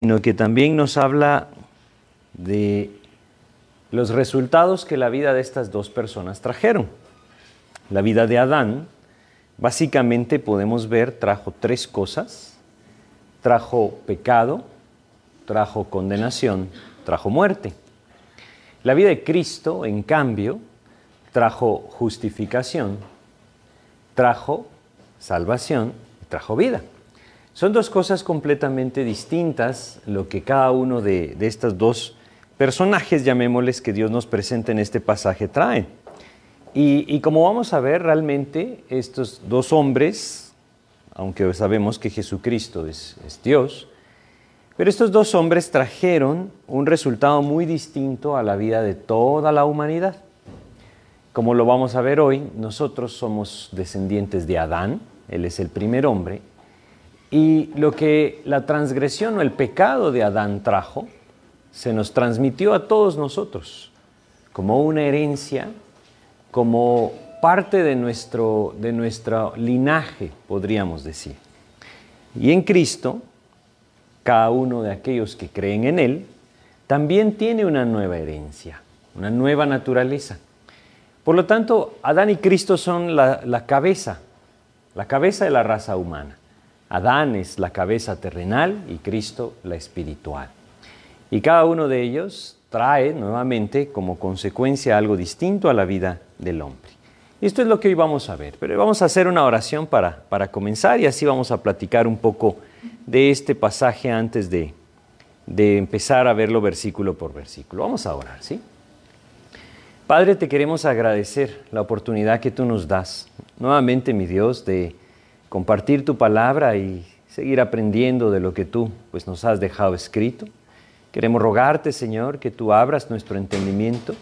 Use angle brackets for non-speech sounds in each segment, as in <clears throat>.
sino que también nos habla de los resultados que la vida de estas dos personas trajeron. La vida de Adán, básicamente podemos ver, trajo tres cosas. Trajo pecado, trajo condenación, trajo muerte. La vida de Cristo, en cambio, trajo justificación, trajo salvación trajo vida. Son dos cosas completamente distintas lo que cada uno de, de estos dos personajes, llamémosles, que Dios nos presenta en este pasaje trae. Y, y, como vamos a ver, realmente estos dos hombres, aunque sabemos que Jesucristo es, es Dios, pero estos dos hombres trajeron un resultado muy distinto a la vida de toda la humanidad. Como lo vamos a ver hoy, nosotros somos descendientes de Adán, él es el primer hombre, y lo que la transgresión o el pecado de Adán trajo, se nos transmitió a todos nosotros como una herencia, como parte de nuestro, de linaje, podríamos decir. Y en Cristo, cada uno de aquellos que creen en Él, también tiene una nueva herencia, una nueva naturaleza. Por lo tanto, Adán y Cristo son la cabeza, la cabeza de la raza humana. Adán es la cabeza terrenal y Cristo la espiritual. Y cada uno de ellos trae nuevamente como consecuencia algo distinto a la vida del hombre. Esto es lo que hoy vamos a ver, pero vamos a hacer una oración para, para comenzar y así vamos a platicar un poco de este pasaje antes de, de empezar a verlo versículo por versículo. Vamos a orar, ¿sí? Padre, te queremos agradecer la oportunidad que tú nos das, nuevamente, mi Dios, de compartir tu palabra y seguir aprendiendo de lo que tú pues, nos has dejado escrito. Queremos rogarte, Señor, que tú abras nuestro entendimiento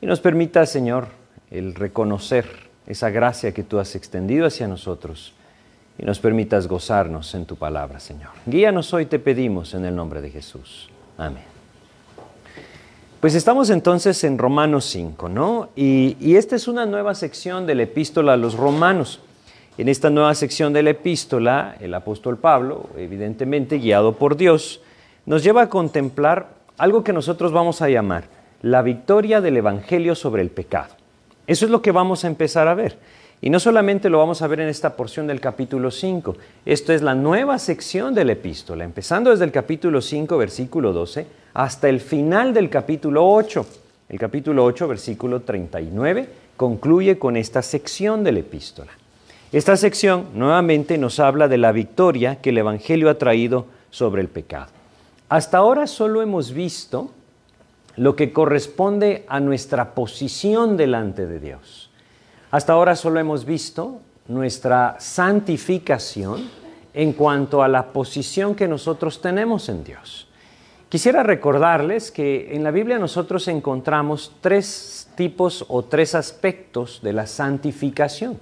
y nos permita, Señor, el reconocer esa gracia que tú has extendido hacia nosotros y nos permitas gozarnos en tu palabra, Señor. Guíanos hoy, te pedimos, en el nombre de Jesús. Amén. Pues estamos entonces en Romanos 5, ¿no? Y, y esta es una nueva sección de la epístola a los romanos. En esta nueva sección de la epístola, el apóstol Pablo, evidentemente guiado por Dios, nos lleva a contemplar algo que nosotros vamos a llamar la victoria del Evangelio sobre el pecado. Eso es lo que vamos a empezar a ver. Y no solamente lo vamos a ver en esta porción del capítulo 5, esto es la nueva sección de la epístola, empezando desde el capítulo 5, versículo 12, hasta el final del capítulo 8. El capítulo 8, versículo 39, concluye con esta sección de la epístola. Esta sección nuevamente nos habla de la victoria que el Evangelio ha traído sobre el pecado. Hasta ahora solo hemos visto lo que corresponde a nuestra posición delante de Dios. Hasta ahora solo hemos visto nuestra santificación en cuanto a la posición que nosotros tenemos en Dios. Quisiera recordarles que en la Biblia nosotros encontramos tres tipos o tres aspectos de la santificación.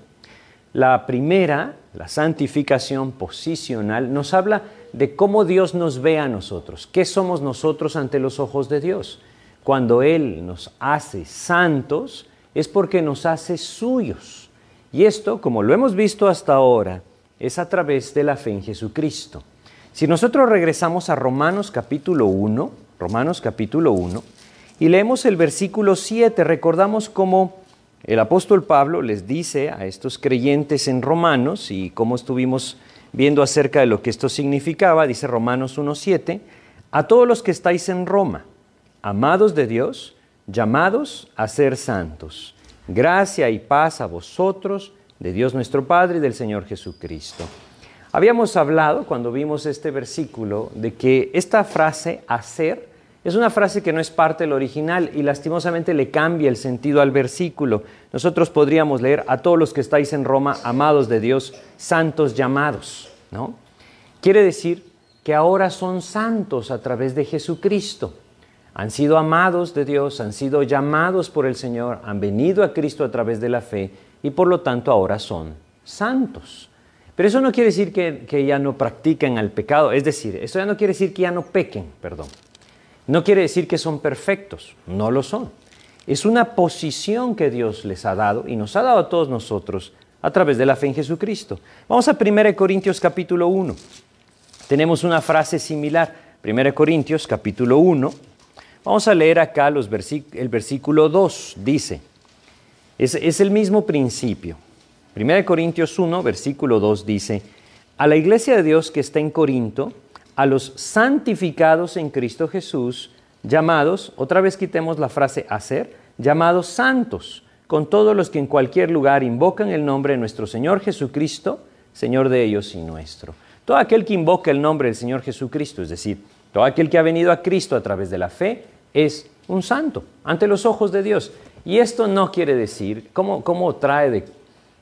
La primera, la santificación posicional, nos habla de cómo Dios nos ve a nosotros, qué somos nosotros ante los ojos de Dios. Cuando Él nos hace santos, es porque nos hace suyos. Y esto, como lo hemos visto hasta ahora, es a través de la fe en Jesucristo. Si nosotros regresamos a Romanos capítulo 1, Romanos capítulo 1, y leemos el versículo 7, recordamos cómo el apóstol Pablo les dice a estos creyentes en Romanos, y cómo estuvimos viendo acerca de lo que esto significaba, dice Romanos 1.7, a todos los que estáis en Roma, amados de Dios, llamados a ser santos. Gracia y paz a vosotros, de Dios nuestro Padre y del Señor Jesucristo. Habíamos hablado cuando vimos este versículo de que esta frase hacer es una frase que no es parte del original y lastimosamente le cambia el sentido al versículo. Nosotros podríamos leer a todos los que estáis en Roma, amados de Dios, santos llamados, ¿no? Quiere decir que ahora son santos a través de Jesucristo. Han sido amados de Dios, han sido llamados por el Señor, han venido a Cristo a través de la fe y por lo tanto ahora son santos. Pero eso no quiere decir que, que ya no practiquen el pecado, es decir, eso ya no quiere decir que ya no pequen, perdón. No quiere decir que son perfectos, no lo son. Es una posición que Dios les ha dado y nos ha dado a todos nosotros a través de la fe en Jesucristo. Vamos a 1 Corintios capítulo 1. Tenemos una frase similar. 1 Corintios capítulo 1. Vamos a leer acá el versículo 2. Dice, es, es el mismo principio. 1 Corintios 1, versículo 2 dice, a la iglesia de Dios que está en Corinto, a los santificados en Cristo Jesús, llamados, otra vez quitemos la frase hacer, llamados santos, con todos los que en cualquier lugar invocan el nombre de nuestro Señor Jesucristo, Señor de ellos y nuestro. Todo aquel que invoca el nombre del Señor Jesucristo, es decir, todo aquel que ha venido a Cristo a través de la fe, es un santo ante los ojos de Dios. Y esto no quiere decir, ¿cómo, cómo trae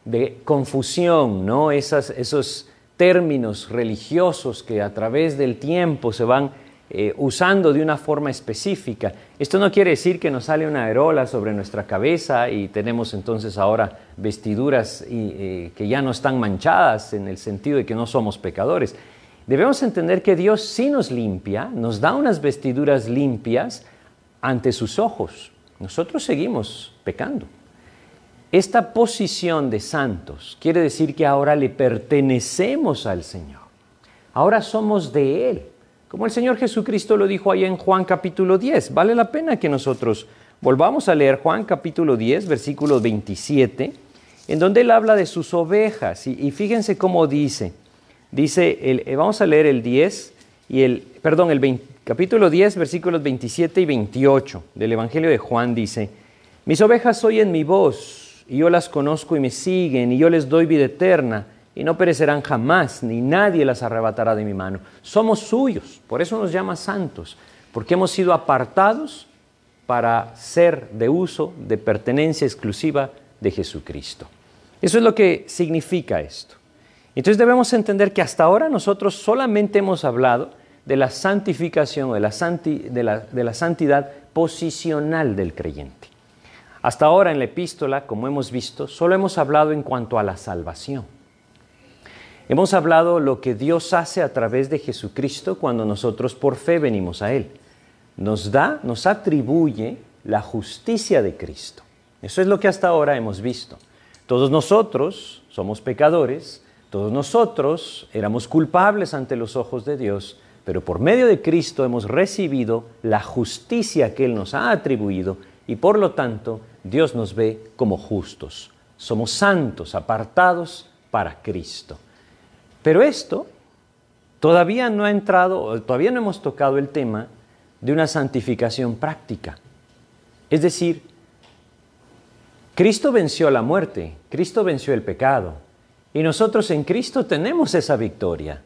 de, confusión ¿no? esos términos religiosos que a través del tiempo se van eh, usando de una forma específica. Esto no quiere decir que nos sale una aerola sobre nuestra cabeza y tenemos entonces ahora vestiduras eh, que ya no están manchadas en el sentido de que no somos pecadores. Debemos entender que Dios sí nos limpia, nos da unas vestiduras limpias ante sus ojos. Nosotros seguimos pecando. Esta posición de santos quiere decir que ahora le pertenecemos al Señor. Ahora somos de Él. Como el Señor Jesucristo lo dijo ahí en Juan capítulo 10. Vale la pena que nosotros volvamos a leer Juan capítulo 10, versículo 27, en donde Él habla de sus ovejas. Y, fíjense cómo dice. Dice, el, eh, vamos a leer el 10 y el, perdón, el capítulo 10, versículos 27 y 28 del Evangelio de Juan dice, mis ovejas oyen mi voz y yo las conozco y me siguen y yo les doy vida eterna y no perecerán jamás, ni nadie las arrebatará de mi mano. Somos suyos, por eso nos llama santos, porque hemos sido apartados para ser de uso, de pertenencia exclusiva de Jesucristo. Eso es lo que significa esto. Entonces debemos entender que hasta ahora nosotros solamente hemos hablado de la santificación o de la, de la santidad posicional del creyente. Hasta ahora en la epístola, como hemos visto, solo hemos hablado en cuanto a la salvación. Hemos hablado lo que Dios hace a través de Jesucristo cuando nosotros por fe venimos a Él. Nos da, nos atribuye la justicia de Cristo. Eso es lo que hasta ahora hemos visto. Todos nosotros somos pecadores, todos nosotros éramos culpables ante los ojos de Dios, pero por medio de Cristo hemos recibido la justicia que Él nos ha atribuido y por lo tanto Dios nos ve como justos. Somos santos, apartados para Cristo. Pero esto todavía no ha entrado, todavía no hemos tocado el tema de una santificación práctica. Es decir, Cristo venció la muerte, Cristo venció el pecado, y nosotros en Cristo tenemos esa victoria.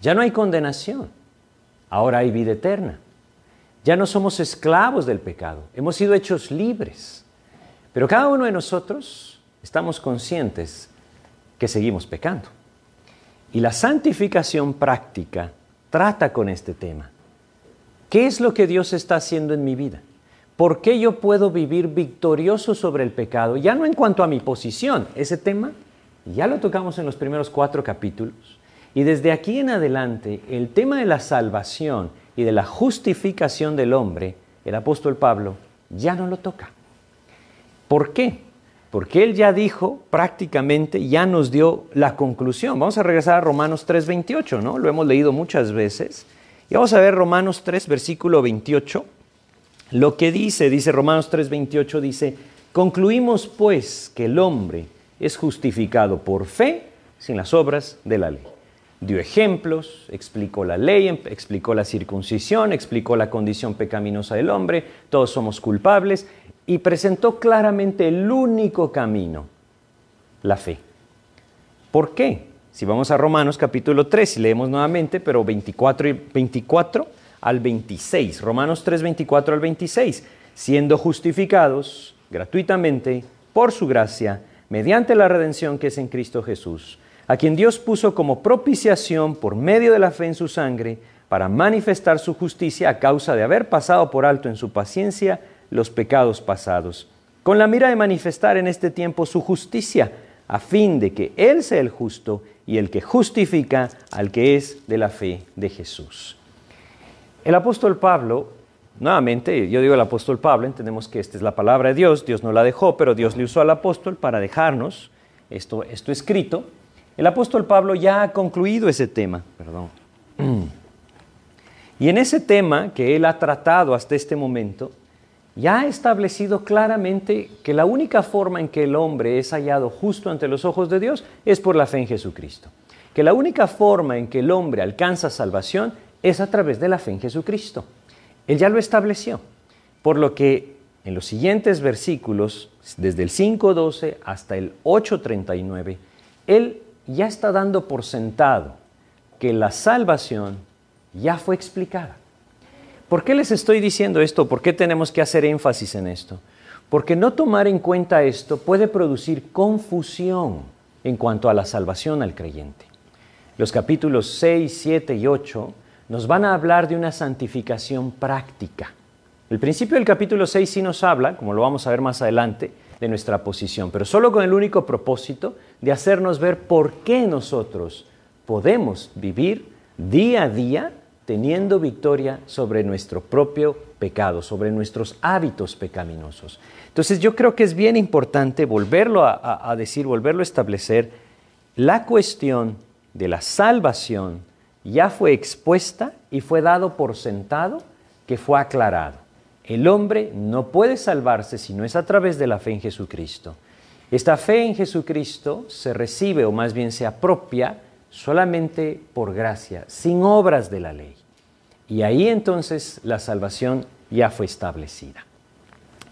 Ya no hay condenación, ahora hay vida eterna. Ya no somos esclavos del pecado, hemos sido hechos libres. Pero cada uno de nosotros estamos conscientes que seguimos pecando. Y la santificación práctica trata con este tema. ¿Qué es lo que Dios está haciendo en mi vida? ¿Por qué yo puedo vivir victorioso sobre el pecado? Ya no en cuanto a mi posición, ese tema ya lo tocamos en los primeros cuatro capítulos. Y desde aquí en adelante, el tema de la salvación y de la justificación del hombre, el apóstol Pablo ya no lo toca. ¿Por qué? porque él ya dijo prácticamente, ya nos dio la conclusión. Vamos a regresar a Romanos 3:28, ¿no? Lo hemos leído muchas veces. Y vamos a ver Romanos 3, versículo 28. Lo que dice, dice Romanos 3:28, dice, concluimos pues que el hombre es justificado por fe sin las obras de la ley. Dio ejemplos, explicó la ley, explicó la circuncisión, explicó la condición pecaminosa del hombre, todos somos culpables, y presentó claramente el único camino, la fe. ¿Por qué? Si vamos a Romanos capítulo 3 y leemos nuevamente, pero 24, y 24 al 26, Romanos 3, 24 al 26, siendo justificados gratuitamente por su gracia, mediante la redención que es en Cristo Jesús, a quien Dios puso como propiciación por medio de la fe en su sangre, para manifestar su justicia a causa de haber pasado por alto en su paciencia los pecados pasados, con la mira de manifestar en este tiempo su justicia, a fin de que Él sea el justo y el que justifica al que es de la fe de Jesús. El apóstol Pablo, nuevamente, yo digo el apóstol Pablo, entendemos que esta es la palabra de Dios, Dios no la dejó, pero Dios le usó al apóstol para dejarnos esto, esto escrito. El apóstol Pablo ya ha concluido ese tema, perdón. <clears throat> Y en ese tema que él ha tratado hasta este momento, ya ha establecido claramente que la única forma en que el hombre es hallado justo ante los ojos de Dios es por la fe en Jesucristo. Que la única forma en que el hombre alcanza salvación es a través de la fe en Jesucristo. Él ya lo estableció. Por lo que en los siguientes versículos, desde el 5.12 hasta el 8.39, Él ya está dando por sentado que la salvación ya fue explicada. ¿Por qué les estoy diciendo esto? ¿Por qué tenemos que hacer énfasis en esto? Porque no tomar en cuenta esto puede producir confusión en cuanto a la salvación al creyente. Los capítulos 6, 7 y 8 nos van a hablar de una santificación práctica. El principio del capítulo 6 sí nos habla, como lo vamos a ver más adelante, de nuestra posición, pero solo con el único propósito de hacernos ver por qué nosotros podemos vivir día a día teniendo victoria sobre nuestro propio pecado, sobre nuestros hábitos pecaminosos. Entonces yo creo que es bien importante volverlo a, decir, volverlo a establecer. La cuestión de la salvación ya fue expuesta y fue dado por sentado que fue aclarado. El hombre no puede salvarse si no es a través de la fe en Jesucristo. Esta fe en Jesucristo se recibe o más bien se apropia solamente por gracia, sin obras de la ley. Y ahí entonces la salvación ya fue establecida.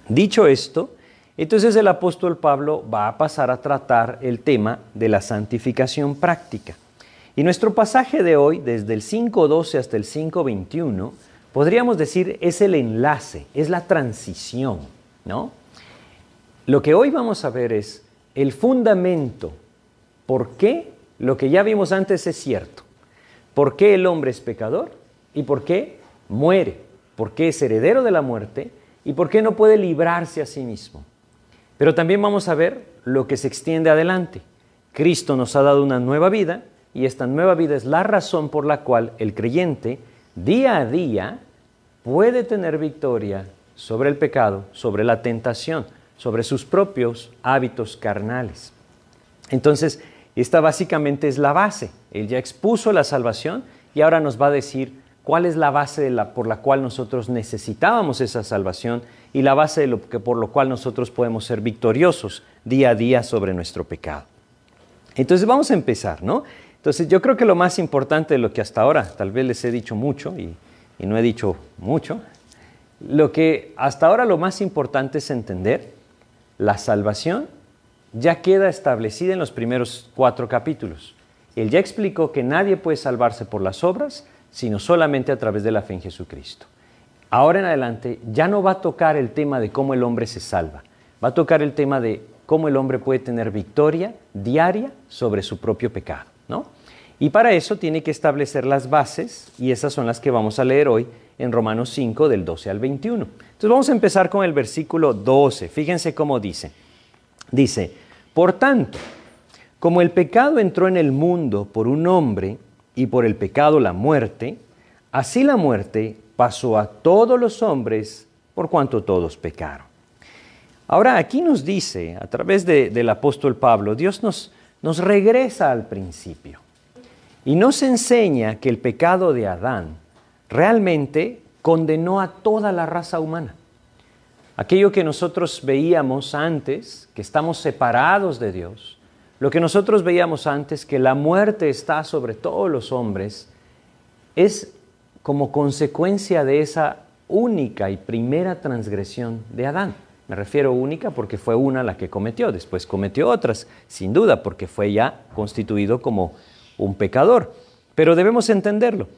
Dicho esto, entonces el apóstol Pablo va a pasar a tratar el tema de la santificación práctica. Y nuestro pasaje de hoy, desde el 5.12 hasta el 5.21, podríamos decir es el enlace, es la transición, ¿no? Lo que hoy vamos a ver es el fundamento, por qué lo que ya vimos antes es cierto, por qué el hombre es pecador ¿Y por qué? Muere. ¿Por qué es heredero de la muerte? ¿Y por qué no puede librarse a sí mismo? Pero también vamos a ver lo que se extiende adelante. Cristo nos ha dado una nueva vida y esta nueva vida es la razón por la cual el creyente día a día puede tener victoria sobre el pecado, sobre la tentación, sobre sus propios hábitos carnales. Entonces, esta básicamente es la base. Él ya expuso la salvación y ahora nos va a decir cuál es la base por la cual nosotros necesitábamos esa salvación y la base de lo que, por lo cual nosotros podemos ser victoriosos día a día sobre nuestro pecado. Entonces vamos a empezar, ¿no? Entonces yo creo que lo más importante de lo que hasta ahora, tal vez les he dicho mucho y, y no he dicho mucho, lo que hasta ahora lo más importante es entender la salvación ya queda establecida en los primeros cuatro capítulos. Él ya explicó que nadie puede salvarse por las obras, sino solamente a través de la fe en Jesucristo. Ahora en adelante ya no va a tocar el tema de cómo el hombre se salva, va a tocar el tema de cómo el hombre puede tener victoria diaria sobre su propio pecado, ¿no? Y para eso tiene que establecer las bases y esas son las que vamos a leer hoy en Romanos 5 del 12 al 21. Entonces vamos a empezar con el versículo 12. Fíjense cómo dice. Dice, por tanto, como el pecado entró en el mundo por un hombre y por el pecado la muerte, así la muerte pasó a todos los hombres por cuanto todos pecaron. Ahora aquí nos dice, a través del apóstol Pablo, Dios nos, nos regresa al principio y nos enseña que el pecado de Adán realmente condenó a toda la raza humana. Aquello que nosotros veíamos antes, que estamos separados de Dios, lo que nosotros veíamos antes, que la muerte está sobre todos los hombres, es como consecuencia de esa única y primera transgresión de Adán. Me refiero única porque fue una la que cometió, después cometió otras, sin duda, porque fue ya constituido como un pecador. Pero debemos entenderlo.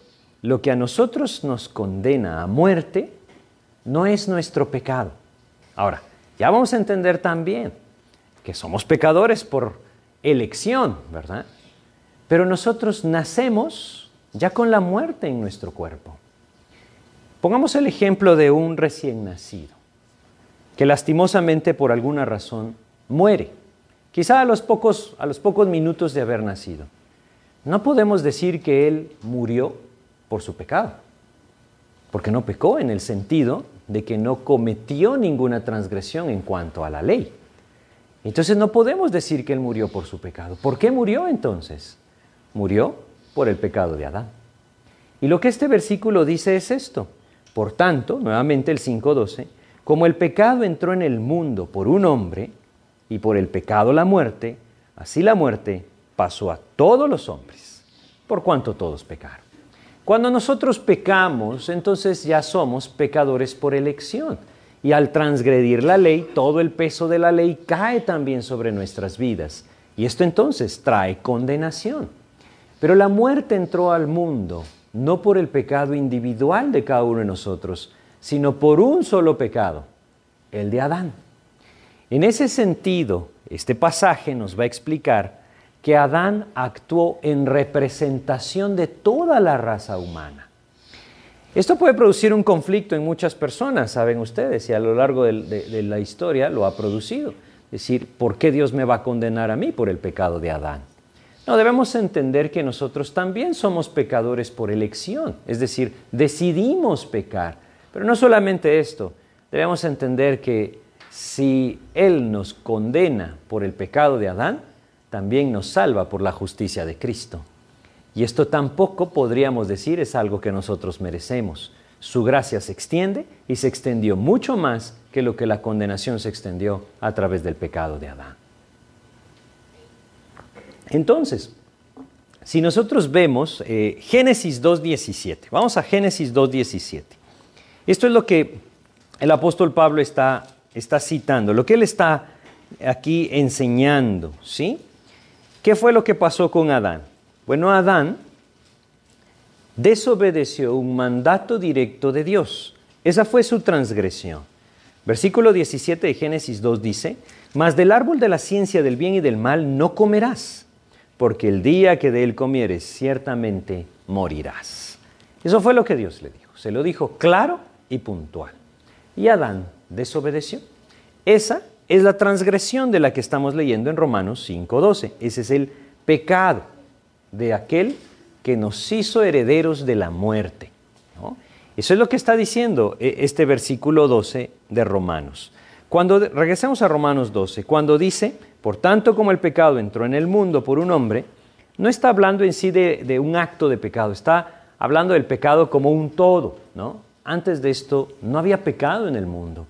Lo que a nosotros nos condena a muerte no es nuestro pecado. Ahora, ya vamos a entender también que somos pecadores por elección, ¿verdad? Pero nosotros nacemos ya con la muerte en nuestro cuerpo. Pongamos el ejemplo de un recién nacido, que lastimosamente por alguna razón muere, quizá a los pocos, a los pocos minutos de haber nacido. No podemos decir que él murió por su pecado, porque no pecó en el sentido de que no cometió ninguna transgresión en cuanto a la ley. Entonces no podemos decir que Él murió por su pecado. ¿Por qué murió entonces? Murió por el pecado de Adán. Y lo que este versículo dice es esto. Por tanto, nuevamente el 5.12, como el pecado entró en el mundo por un hombre y por el pecado la muerte, así la muerte pasó a todos los hombres, por cuanto todos pecaron. Cuando nosotros pecamos, entonces ya somos pecadores por elección. Y al transgredir la ley, todo el peso de la ley cae también sobre nuestras vidas. Y esto entonces trae condenación. Pero la muerte entró al mundo no por el pecado individual de cada uno de nosotros, sino por un solo pecado, el de Adán. En ese sentido, este pasaje nos va a explicar que Adán actuó en representación de toda la raza humana. Esto puede producir un conflicto en muchas personas, saben ustedes, y a lo largo de, la historia lo ha producido. Es decir, ¿por qué Dios me va a condenar a mí por el pecado de Adán? No, debemos entender que nosotros también somos pecadores por elección, es decir, decidimos pecar. Pero no solamente esto, debemos entender que si Él nos condena por el pecado de Adán, también nos salva por la justicia de Cristo. Y esto tampoco podríamos decir es algo que nosotros merecemos. Su gracia se extiende y se extendió mucho más que lo que la condenación se extendió a través del pecado de Adán. Entonces, si nosotros vemos eh, Génesis 2.17, vamos a Génesis 2.17. Esto es lo que el apóstol Pablo está, está citando, lo que él está aquí enseñando, ¿sí? ¿Qué fue lo que pasó con Adán? Bueno, Adán desobedeció un mandato directo de Dios. Esa fue su transgresión. Versículo 17 de Génesis 2 dice, Mas del árbol de la ciencia del bien y del mal no comerás, porque el día que de él comieres ciertamente morirás. Eso fue lo que Dios le dijo. Se lo dijo claro y puntual. Y Adán desobedeció. Esa es la transgresión de la que estamos leyendo en Romanos 5.12. Ese es el pecado de aquel que nos hizo herederos de la muerte. Eso es lo que está diciendo eh, este versículo 12 de Romanos. Cuando regresemos a Romanos 12, cuando dice, por tanto como el pecado entró en el mundo por un hombre, no está hablando en sí de, de un acto de pecado, está hablando del pecado como un todo. ¿no? Antes de esto no había pecado en el mundo.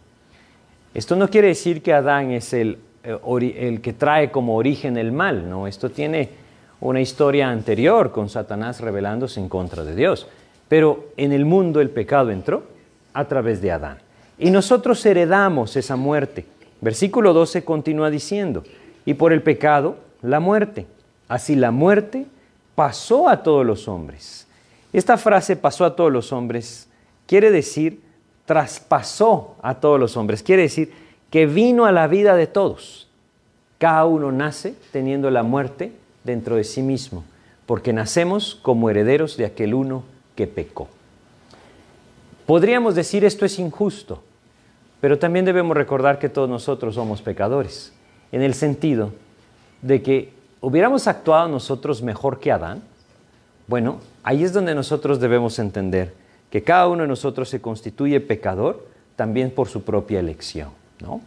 Esto no quiere decir que Adán es el, eh, el que trae como origen el mal, no, esto tiene una historia anterior con Satanás rebelándose en contra de Dios. Pero en el mundo el pecado entró a través de Adán. Y nosotros heredamos esa muerte. Versículo 12 continúa diciendo, y por el pecado la muerte. Así la muerte pasó a todos los hombres. Esta frase pasó a todos los hombres quiere decir traspasó a todos los hombres. Quiere decir que vino a la vida de todos. Cada uno nace teniendo la muerte dentro de sí mismo, porque nacemos como herederos de aquel uno que pecó. Podríamos decir esto es injusto, pero también debemos recordar que todos nosotros somos pecadores, en el sentido de que hubiéramos actuado nosotros mejor que Adán. Bueno, ahí es donde nosotros debemos entender que cada uno de nosotros se constituye pecador también por su propia elección, ¿no?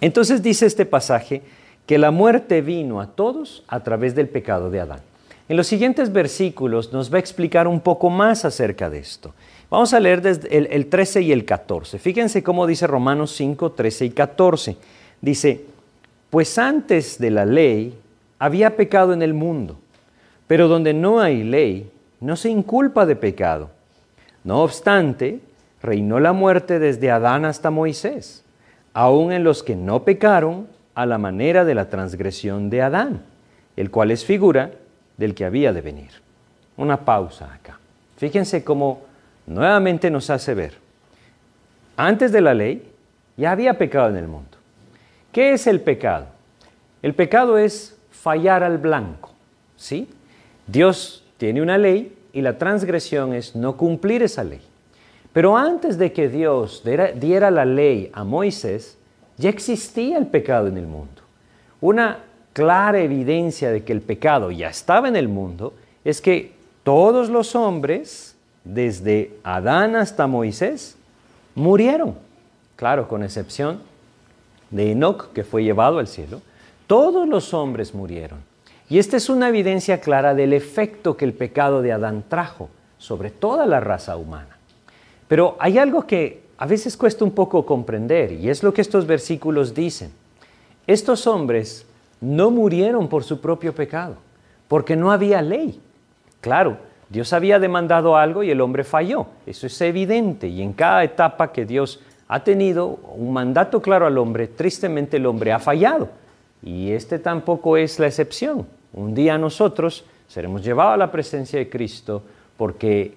Entonces dice este pasaje que la muerte vino a todos a través del pecado de Adán. En los siguientes versículos nos va a explicar un poco más acerca de esto. Vamos a leer desde el, 13 y el 14. Fíjense cómo dice Romanos 5, 13 y 14. Dice, pues antes de la ley había pecado en el mundo, pero donde no hay ley, no se inculpa de pecado. No obstante, reinó la muerte desde Adán hasta Moisés. Aún en los que no pecaron, a la manera de la transgresión de Adán, el cual es figura del que había de venir. Una pausa acá. Fíjense cómo nuevamente nos hace ver. Antes de la ley ya había pecado en el mundo. ¿Qué es el pecado? El pecado es fallar al blanco. ¿sí? Dios tiene una ley y la transgresión es no cumplir esa ley. Pero antes de que Dios diera la ley a Moisés, ya existía el pecado en el mundo. Una clara evidencia de que el pecado ya estaba en el mundo es que todos los hombres, desde Adán hasta Moisés, murieron. Claro, con excepción de Enoch, que fue llevado al cielo. Todos los hombres murieron. Y esta es una evidencia clara del efecto que el pecado de Adán trajo sobre toda la raza humana. Pero hay algo que a veces cuesta un poco comprender y es lo que estos versículos dicen. Estos hombres no murieron por su propio pecado, porque no había ley. Claro, Dios había demandado algo y el hombre falló. Eso es evidente. Y en cada etapa que Dios ha tenido un mandato claro al hombre, tristemente el hombre ha fallado. Y este tampoco es la excepción. Un día nosotros seremos llevados a la presencia de Cristo porque,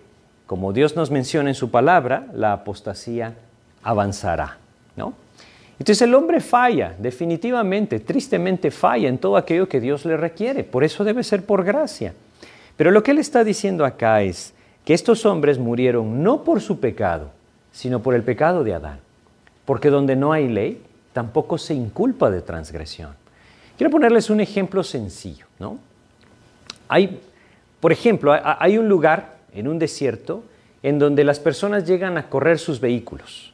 como Dios nos menciona en su palabra, la apostasía avanzará. ¿no? Entonces el hombre falla, definitivamente, tristemente falla en todo aquello que Dios le requiere. Por eso debe ser por gracia. Pero lo que él está diciendo acá es que estos hombres murieron no por su pecado, sino por el pecado de Adán. Porque donde no hay ley, tampoco se inculpa de transgresión. Quiero ponerles un ejemplo sencillo, ¿no? Hay, por ejemplo, hay un lugar en un desierto en donde las personas llegan a correr sus vehículos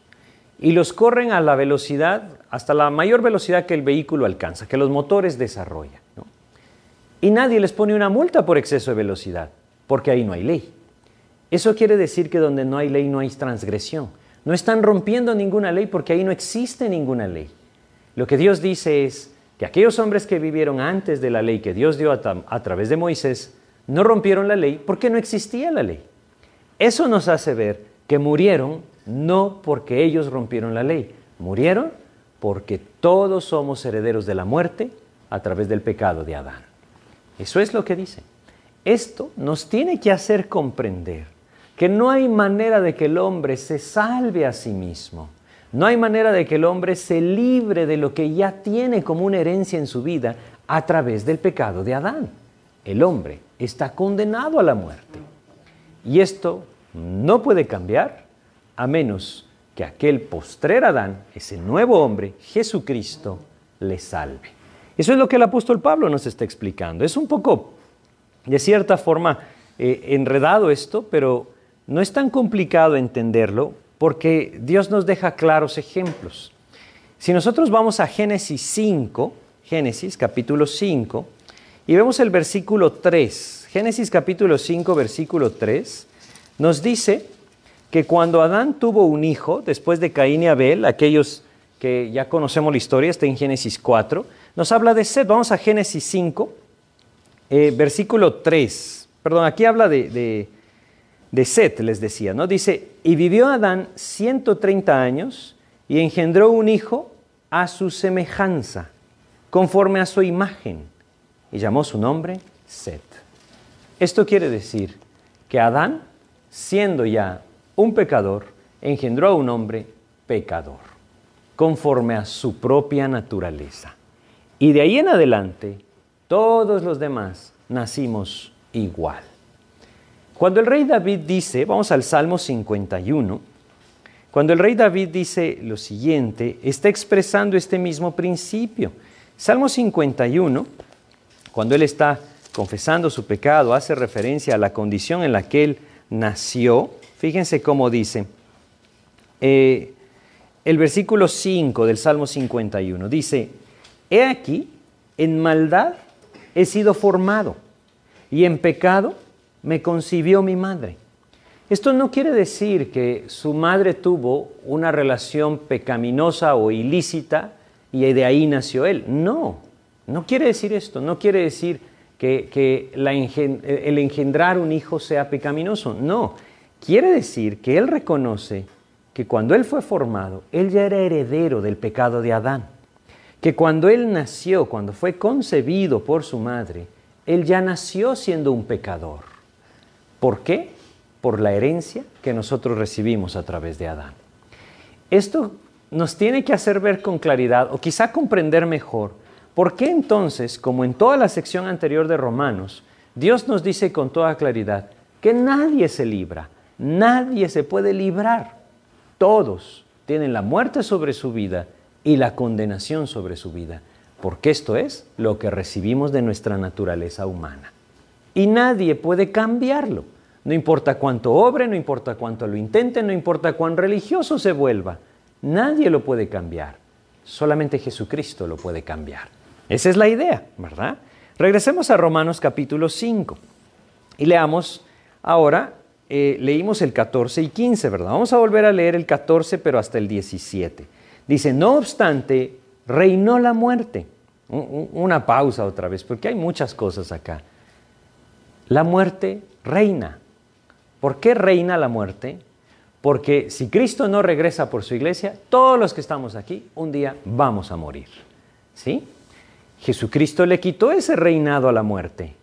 y los corren a la velocidad, hasta la mayor velocidad que el vehículo alcanza, que los motores desarrollan. Y nadie les pone una multa por exceso de velocidad, porque ahí no hay ley. Eso quiere decir que donde no hay ley no hay transgresión. No están rompiendo ninguna ley porque ahí no existe ninguna ley. Lo que Dios dice es que aquellos hombres que vivieron antes de la ley que Dios dio a, través de Moisés no rompieron la ley porque no existía la ley. Eso nos hace ver que murieron no porque ellos rompieron la ley, murieron porque todos somos herederos de la muerte a través del pecado de Adán. Eso es lo que dice. Esto nos tiene que hacer comprender que no hay manera de que el hombre se salve a sí mismo. No hay manera de que el hombre se libre de lo que ya tiene como una herencia en su vida a través del pecado de Adán. El hombre está condenado a la muerte. Y esto no puede cambiar a menos que aquel postrer Adán, ese nuevo hombre, Jesucristo, le salve. Eso es lo que el apóstol Pablo nos está explicando. Es un poco, de cierta forma, eh, enredado esto, pero no es tan complicado entenderlo porque Dios nos deja claros ejemplos. Si nosotros vamos a Génesis 5, Génesis capítulo 5, y vemos el versículo 3, Génesis capítulo 5, versículo 3, nos dice que cuando Adán tuvo un hijo, después de Caín y Abel, aquellos que ya conocemos la historia, está en Génesis 4, nos habla de Seth. Vamos a Génesis 5, eh, versículo 3. Perdón, aquí habla de, de, de Seth, les decía, ¿no? Dice, y vivió Adán 130 años y engendró un hijo a su semejanza, conforme a su imagen, y llamó su nombre Seth. Esto quiere decir que Adán, siendo ya un pecador, engendró a un hombre pecador, conforme a su propia naturaleza. Y de ahí en adelante, todos los demás nacimos igual. Cuando el rey David dice, vamos al Salmo 51, cuando el rey David dice lo siguiente, está expresando este mismo principio. Salmo 51, cuando él está confesando su pecado, hace referencia a la condición en la que él nació. Fíjense cómo dice. Eh, el versículo 5 del Salmo 51 dice, He aquí, en maldad he sido formado y en pecado me concibió mi madre. Esto no quiere decir que su madre tuvo una relación pecaminosa o ilícita y de ahí nació él. No, no quiere decir esto. No quiere decir que, el engendrar un hijo sea pecaminoso. No, quiere decir que él reconoce que cuando él fue formado, él ya era heredero del pecado de Adán que cuando él nació, cuando fue concebido por su madre, él ya nació siendo un pecador. ¿Por qué? Por la herencia que nosotros recibimos a través de Adán. Esto nos tiene que hacer ver con claridad o quizá comprender mejor por qué entonces, como en toda la sección anterior de Romanos, Dios nos dice con toda claridad que nadie se libra, nadie se puede librar. Todos tienen la muerte sobre su vida y la condenación sobre su vida, porque esto es lo que recibimos de nuestra naturaleza humana. Y nadie puede cambiarlo. No importa cuánto obre, no importa cuánto lo intente, no importa cuán religioso se vuelva. Nadie lo puede cambiar. Solamente Jesucristo lo puede cambiar. Esa es la idea, ¿verdad? Regresemos a Romanos capítulo 5 y leamos ahora eh, leímos el 14 y 15, ¿verdad? Vamos a volver a leer el 14, pero hasta el 17. Dice, no obstante, reinó la muerte. Una pausa otra vez, porque hay muchas cosas acá. La muerte reina. ¿Por qué reina la muerte? Porque si Cristo no regresa por su iglesia, todos los que estamos aquí un día vamos a morir. ¿Sí? Jesucristo le quitó ese reinado a la muerte.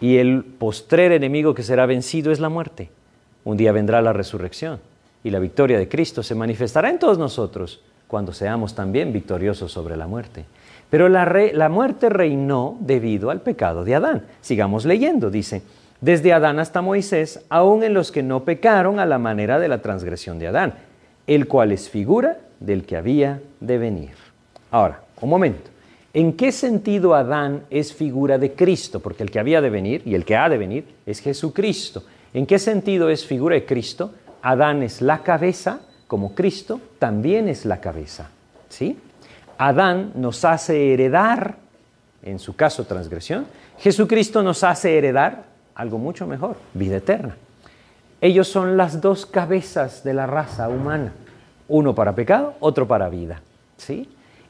Y el postrer enemigo que será vencido es la muerte. Un día vendrá la resurrección y la victoria de Cristo se manifestará en todos nosotros cuando seamos también victoriosos sobre la muerte. Pero la, muerte reinó debido al pecado de Adán. Sigamos leyendo, dice, desde Adán hasta Moisés, aun en los que no pecaron a la manera de la transgresión de Adán, el cual es figura del que había de venir. Ahora, un momento. ¿En qué sentido Adán es figura de Cristo? Porque el que había de venir y el que ha de venir es Jesucristo. ¿En qué sentido es figura de Cristo? Adán es la cabeza, como Cristo también es la cabeza. ¿Sí? Adán nos hace heredar, en su caso transgresión, Jesucristo nos hace heredar algo mucho mejor, vida eterna. Ellos son las dos cabezas de la raza humana, uno para pecado, otro para vida. ¿Sí?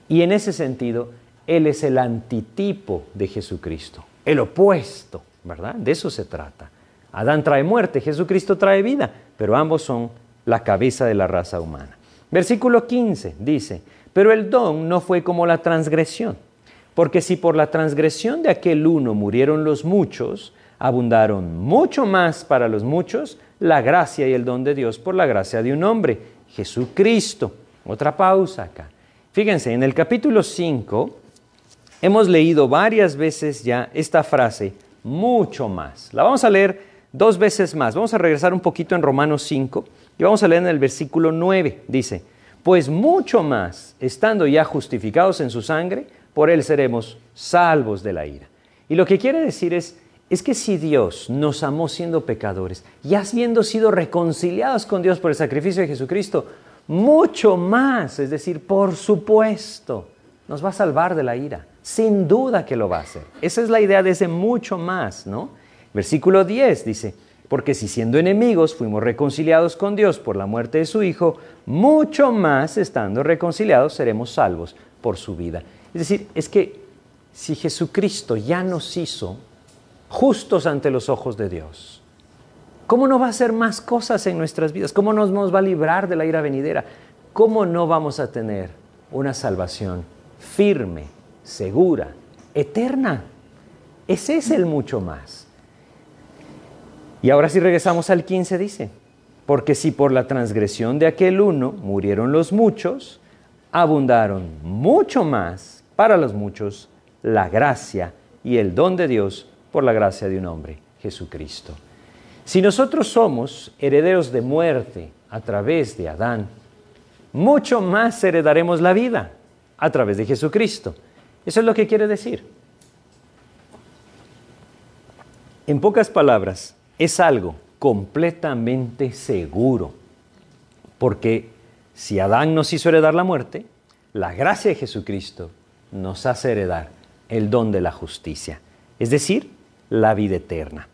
Y en ese sentido, él es el antitipo de Jesucristo, el opuesto, ¿verdad? De eso se trata. Adán trae muerte, Jesucristo trae vida, pero ambos son la cabeza de la raza humana. Versículo 15 dice, pero el don no fue como la transgresión, porque si por la transgresión de aquel uno murieron los muchos, abundaron mucho más para los muchos la gracia y el don de Dios por la gracia de un hombre, Jesucristo. Otra pausa acá. Fíjense, en el capítulo 5 Hemos leído varias veces ya esta frase, mucho más. La vamos a leer dos veces más. Vamos a regresar un poquito en Romanos 5 y vamos a leer en el versículo 9. Dice, pues mucho más, estando ya justificados en su sangre, por él seremos salvos de la ira. Y lo que quiere decir es, es que si Dios nos amó siendo pecadores y habiendo sido reconciliados con Dios por el sacrificio de Jesucristo, mucho más, es decir, por supuesto, nos va a salvar de la ira. Sin duda que lo va a hacer. Esa es la idea de ese mucho más, ¿no? Versículo 10 dice, porque si siendo enemigos fuimos reconciliados con Dios por la muerte de su Hijo, mucho más estando reconciliados seremos salvos por su vida. Es decir, es que si Jesucristo ya nos hizo justos ante los ojos de Dios, ¿cómo no va a hacer más cosas en nuestras vidas? ¿Cómo nos va a librar de la ira venidera? ¿Cómo no vamos a tener una salvación firme, segura, eterna. Ese es el mucho más. Y ahora si regresamos al 15 dice, porque si por la transgresión de aquel uno murieron los muchos, abundaron mucho más para los muchos la gracia y el don de Dios por la gracia de un hombre, Jesucristo. Si nosotros somos herederos de muerte a través de Adán, mucho más heredaremos la vida a través de Jesucristo. Eso es lo que quiere decir. En pocas palabras, es algo completamente seguro, porque si Adán nos hizo heredar la muerte, la gracia de Jesucristo nos hace heredar el don de la justicia, es decir, la vida eterna.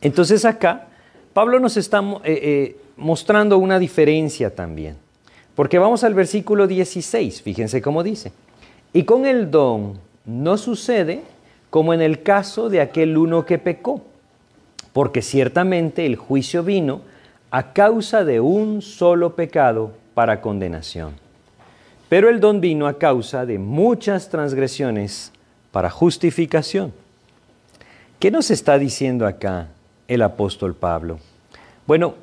Entonces acá Pablo nos está eh, eh, mostrando una diferencia también, porque vamos al versículo 16, fíjense cómo dice. Y con el don no sucede como en el caso de aquel uno que pecó, porque ciertamente el juicio vino a causa de un solo pecado para condenación. Pero el don vino a causa de muchas transgresiones para justificación. ¿Qué nos está diciendo acá el apóstol Pablo? Bueno,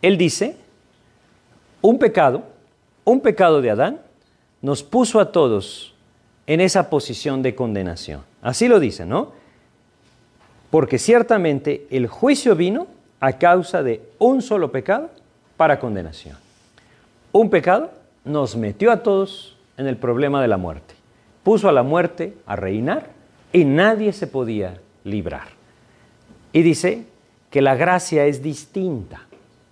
él dice, un pecado, un pecado de Adán, nos puso a todos en esa posición de condenación. Así lo dice, ¿no? Porque ciertamente el juicio vino a causa de un solo pecado para condenación. Un pecado nos metió a todos en el problema de la muerte. Puso a la muerte a reinar y nadie se podía librar. Y dice que la gracia es distinta.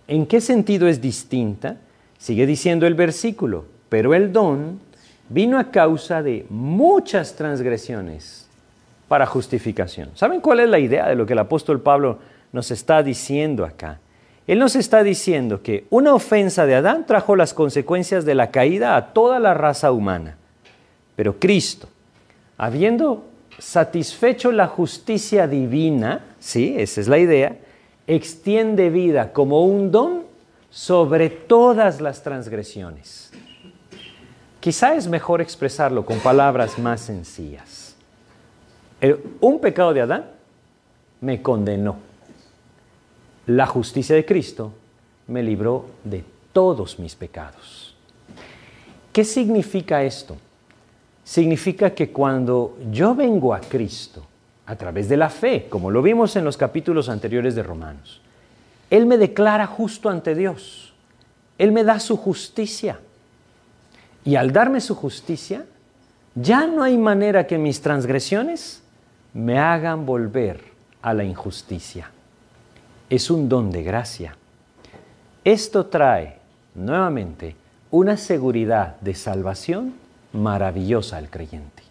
¿En qué sentido es distinta? Sigue diciendo el versículo, pero el don vino a causa de muchas transgresiones para justificación. ¿Saben cuál es la idea de lo que el apóstol Pablo nos está diciendo acá? Él nos está diciendo que una ofensa de Adán trajo las consecuencias de la caída a toda la raza humana. Pero Cristo, habiendo satisfecho la justicia divina, sí, esa es la idea, extiende vida como un don sobre todas las transgresiones. Quizá es mejor expresarlo con palabras más sencillas. un pecado de Adán me condenó. La justicia de Cristo me libró de todos mis pecados. ¿Qué significa esto? Significa que cuando yo vengo a Cristo a través de la fe, como lo vimos en los capítulos anteriores de Romanos, Él me declara justo ante Dios. Él me da su justicia. Y al darme su justicia, ya no hay manera que mis transgresiones me hagan volver a la injusticia. Es un don de gracia. Esto trae nuevamente una seguridad de salvación maravillosa al creyente.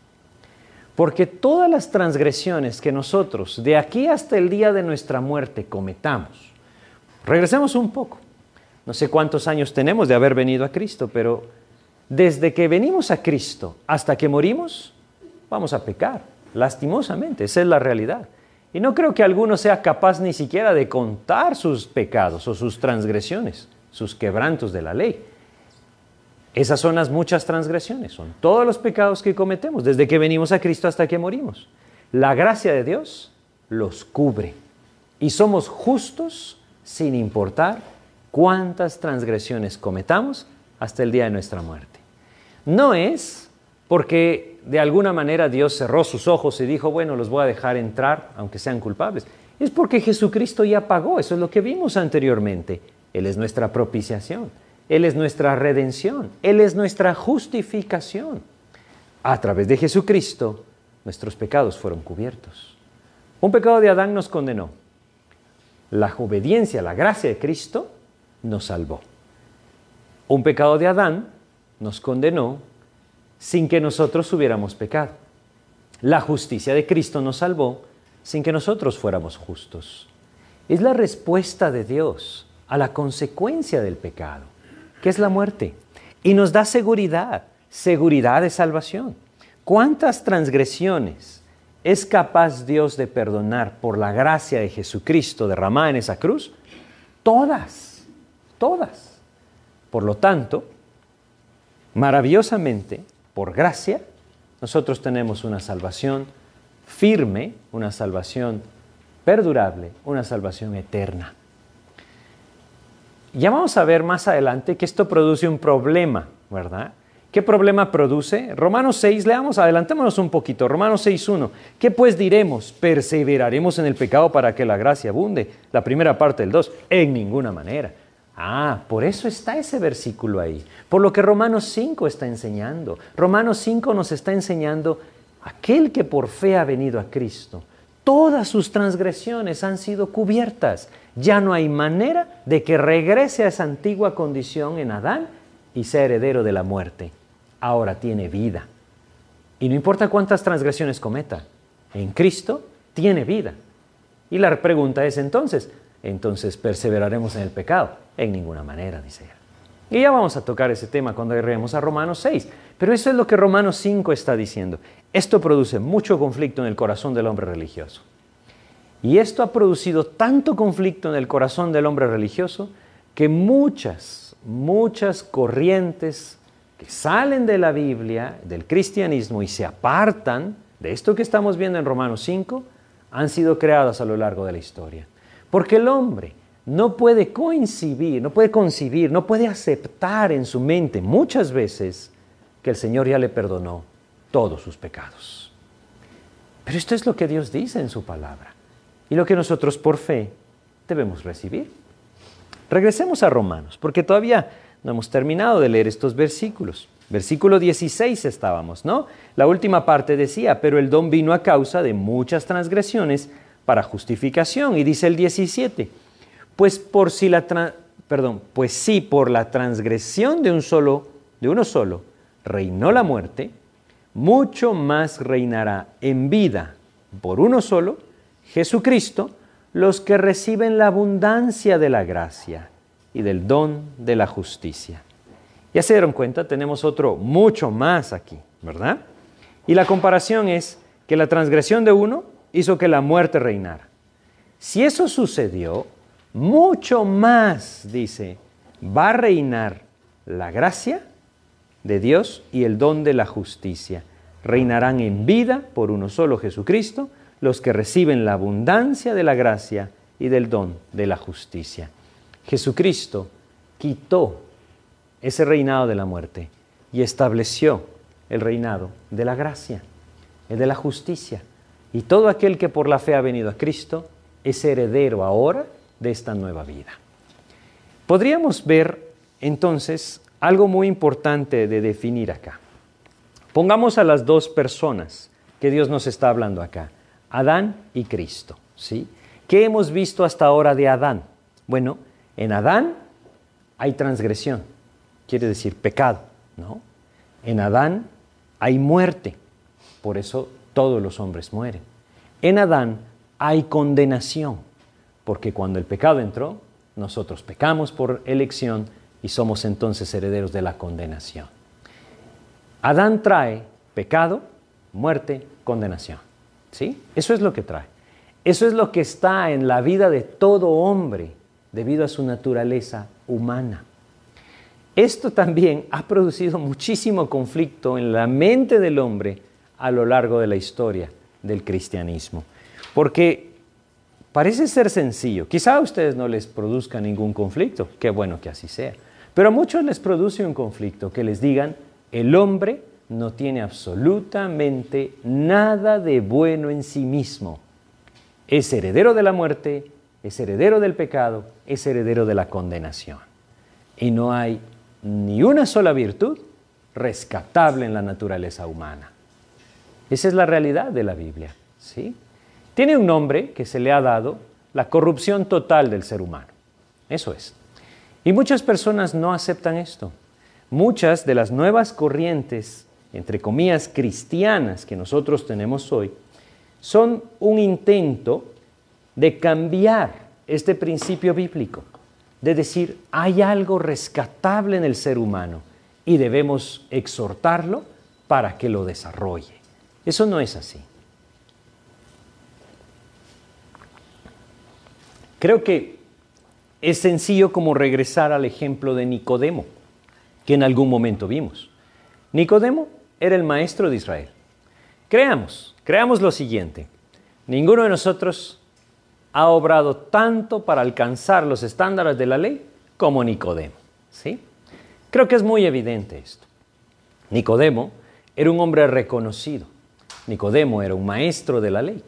Porque todas las transgresiones que nosotros de aquí hasta el día de nuestra muerte cometamos, regresemos un poco, no sé cuántos años tenemos de haber venido a Cristo, pero desde que venimos a Cristo hasta que morimos, vamos a pecar, lastimosamente, esa es la realidad. Y no creo que alguno sea capaz ni siquiera de contar sus pecados o sus transgresiones, sus quebrantos de la ley. Esas son las muchas transgresiones, son todos los pecados que cometemos desde que venimos a Cristo hasta que morimos. La gracia de Dios los cubre y somos justos sin importar cuántas transgresiones cometamos hasta el día de nuestra muerte. No es porque de alguna manera Dios cerró sus ojos y dijo, bueno, los voy a dejar entrar aunque sean culpables. Es porque Jesucristo ya pagó, eso es lo que vimos anteriormente. Él es nuestra propiciación, Él es nuestra redención, Él es nuestra justificación. A través de Jesucristo nuestros pecados fueron cubiertos. Un pecado de Adán nos condenó. La obediencia, la gracia de Cristo nos salvó. Un pecado de Adán nos condenó sin que nosotros hubiéramos pecado. La justicia de Cristo nos salvó sin que nosotros fuéramos justos. Es la respuesta de Dios a la consecuencia del pecado, que es la muerte. Y nos da seguridad, seguridad de salvación. ¿Cuántas transgresiones es capaz Dios de perdonar por la gracia de Jesucristo derramada en esa cruz? Todas, todas. Por lo tanto, maravillosamente, por gracia, nosotros tenemos una salvación firme, una salvación perdurable, una salvación eterna. Ya vamos a ver más adelante que esto produce un problema, ¿verdad? ¿Qué problema produce? Romanos 6, leamos, adelantémonos un poquito. Romanos 6.1. ¿Qué pues diremos? ¿Perseveraremos en el pecado para que la gracia abunde? La primera parte del 2. En ninguna manera. Ah, por eso está ese versículo ahí. Por lo que Romanos 5 está enseñando. Romanos 5 nos está enseñando aquel que por fe ha venido a Cristo. Todas sus transgresiones han sido cubiertas. Ya no hay manera de que regrese a esa antigua condición en Adán y sea heredero de la muerte. Ahora tiene vida. Y no importa cuántas transgresiones cometa, en Cristo tiene vida. Y la pregunta es entonces, entonces perseveraremos en el pecado. En ninguna manera, dice él. Y ya vamos a tocar ese tema cuando lleguemos a Romanos 6. Pero eso es lo que Romanos 5 está diciendo. Esto produce mucho conflicto en el corazón del hombre religioso. Y esto ha producido tanto conflicto en el corazón del hombre religioso que muchas, muchas corrientes que salen de la Biblia, del cristianismo y se apartan de esto que estamos viendo en Romanos 5, han sido creadas a lo largo de la historia. Porque el hombre no puede coincidir, no puede concibir, no puede aceptar en su mente muchas veces que el Señor ya le perdonó todos sus pecados. Pero esto es lo que Dios dice en su palabra y lo que nosotros por fe debemos recibir. Regresemos a Romanos, porque todavía no hemos terminado de leer estos versículos. Versículo 16 estábamos, ¿no? La última parte decía, pero el don vino a causa de muchas transgresiones para justificación. Y dice el 17, pues por si la perdón, pues si por la transgresión de un solo, de uno solo, reinó la muerte, mucho más reinará en vida por uno solo, Jesucristo, los que reciben la abundancia de la gracia y del don de la justicia. Ya se dieron cuenta, tenemos otro mucho más aquí, ¿verdad? Y la comparación es que la transgresión de uno hizo que la muerte reinara. Si eso sucedió, mucho más, dice, va a reinar la gracia de Dios y el don de la justicia. Reinarán en vida por uno solo Jesucristo los que reciben la abundancia de la gracia y del don de la justicia. Jesucristo quitó ese reinado de la muerte y estableció el reinado de la gracia, el de la justicia. Y todo aquel que por la fe ha venido a Cristo es heredero ahora de esta nueva vida. Podríamos ver entonces algo muy importante de definir acá. Pongamos a las dos personas que Dios nos está hablando acá, Adán y Cristo, ¿sí? ¿Qué hemos visto hasta ahora de Adán? Bueno, en Adán hay transgresión, quiere decir pecado, ¿no? En Adán hay muerte, por eso todos los hombres mueren. En Adán hay condenación, porque cuando el pecado entró, nosotros pecamos por elección y somos entonces herederos de la condenación. Adán trae pecado, muerte, condenación. ¿Sí? Eso es lo que trae. Eso es lo que está en la vida de todo hombre debido a su naturaleza humana. Esto también ha producido muchísimo conflicto en la mente del hombre a lo largo de la historia del cristianismo. Porque parece ser sencillo. Quizá a ustedes no les produzca ningún conflicto, qué bueno que así sea. Pero a muchos les produce un conflicto que les digan, el hombre no tiene absolutamente nada de bueno en sí mismo. Es heredero de la muerte es heredero del pecado, es heredero de la condenación. Y no hay ni una sola virtud rescatable en la naturaleza humana. Esa es la realidad de la Biblia. ¿sí? Tiene un nombre que se le ha dado, la corrupción total del ser humano. Eso es. Y muchas personas no aceptan esto. Muchas de las nuevas corrientes, entre comillas, cristianas que nosotros tenemos hoy, son un intento de cambiar este principio bíblico, de decir, hay algo rescatable en el ser humano y debemos exhortarlo para que lo desarrolle. Eso no es así. Creo que es sencillo como regresar al ejemplo de Nicodemo, que en algún momento vimos. Nicodemo era el maestro de Israel. Creamos, creamos lo siguiente. Ninguno de nosotros ha obrado tanto para alcanzar los estándares de la ley como Nicodemo. ¿sí? Creo que es muy evidente esto. Nicodemo era un hombre reconocido. Nicodemo era un maestro de la ley.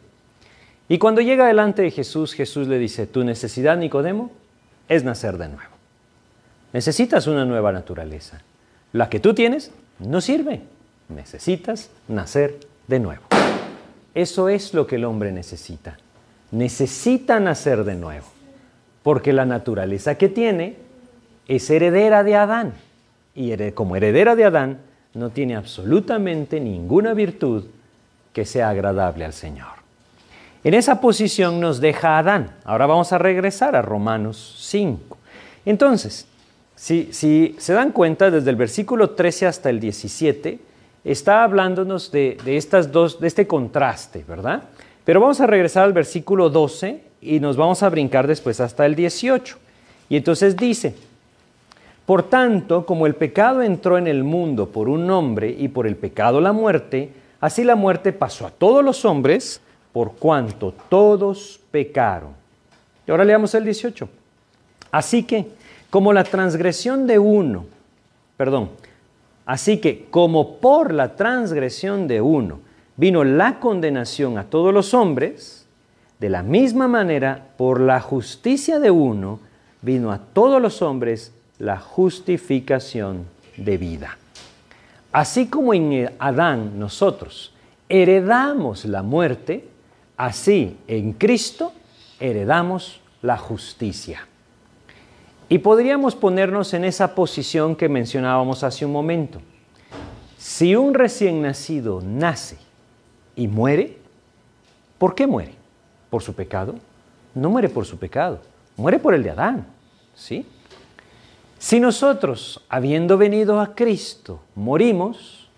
Y cuando llega delante de Jesús, Jesús le dice, tu necesidad, Nicodemo, es nacer de nuevo. Necesitas una nueva naturaleza. La que tú tienes no sirve. Necesitas nacer de nuevo. Eso es lo que el hombre necesita necesita nacer de nuevo, porque la naturaleza que tiene es heredera de Adán, y como heredera de Adán no tiene absolutamente ninguna virtud que sea agradable al Señor. En esa posición nos deja Adán. Ahora vamos a regresar a Romanos 5. Entonces, si, se dan cuenta, desde el versículo 13 hasta el 17, está hablándonos de, de, estas dos, de este contraste, ¿verdad? Pero vamos a regresar al versículo 12 y nos vamos a brincar después hasta el 18. Y entonces dice, por tanto, como el pecado entró en el mundo por un hombre y por el pecado la muerte, así la muerte pasó a todos los hombres por cuanto todos pecaron. Y ahora leamos el 18. Así que, como la transgresión de uno, perdón, así que como por la transgresión de uno vino la condenación a todos los hombres, de la misma manera, por la justicia de uno, vino a todos los hombres la justificación de vida. Así como en Adán nosotros heredamos la muerte, así en Cristo heredamos la justicia. Y podríamos ponernos en esa posición que mencionábamos hace un momento. Si un recién nacido nace y muere, ¿por qué muere? ¿Por su pecado? no muere por su pecado, muere por el de Adán. ¿Sí? Si nosotros, habiendo venido a Cristo, morimos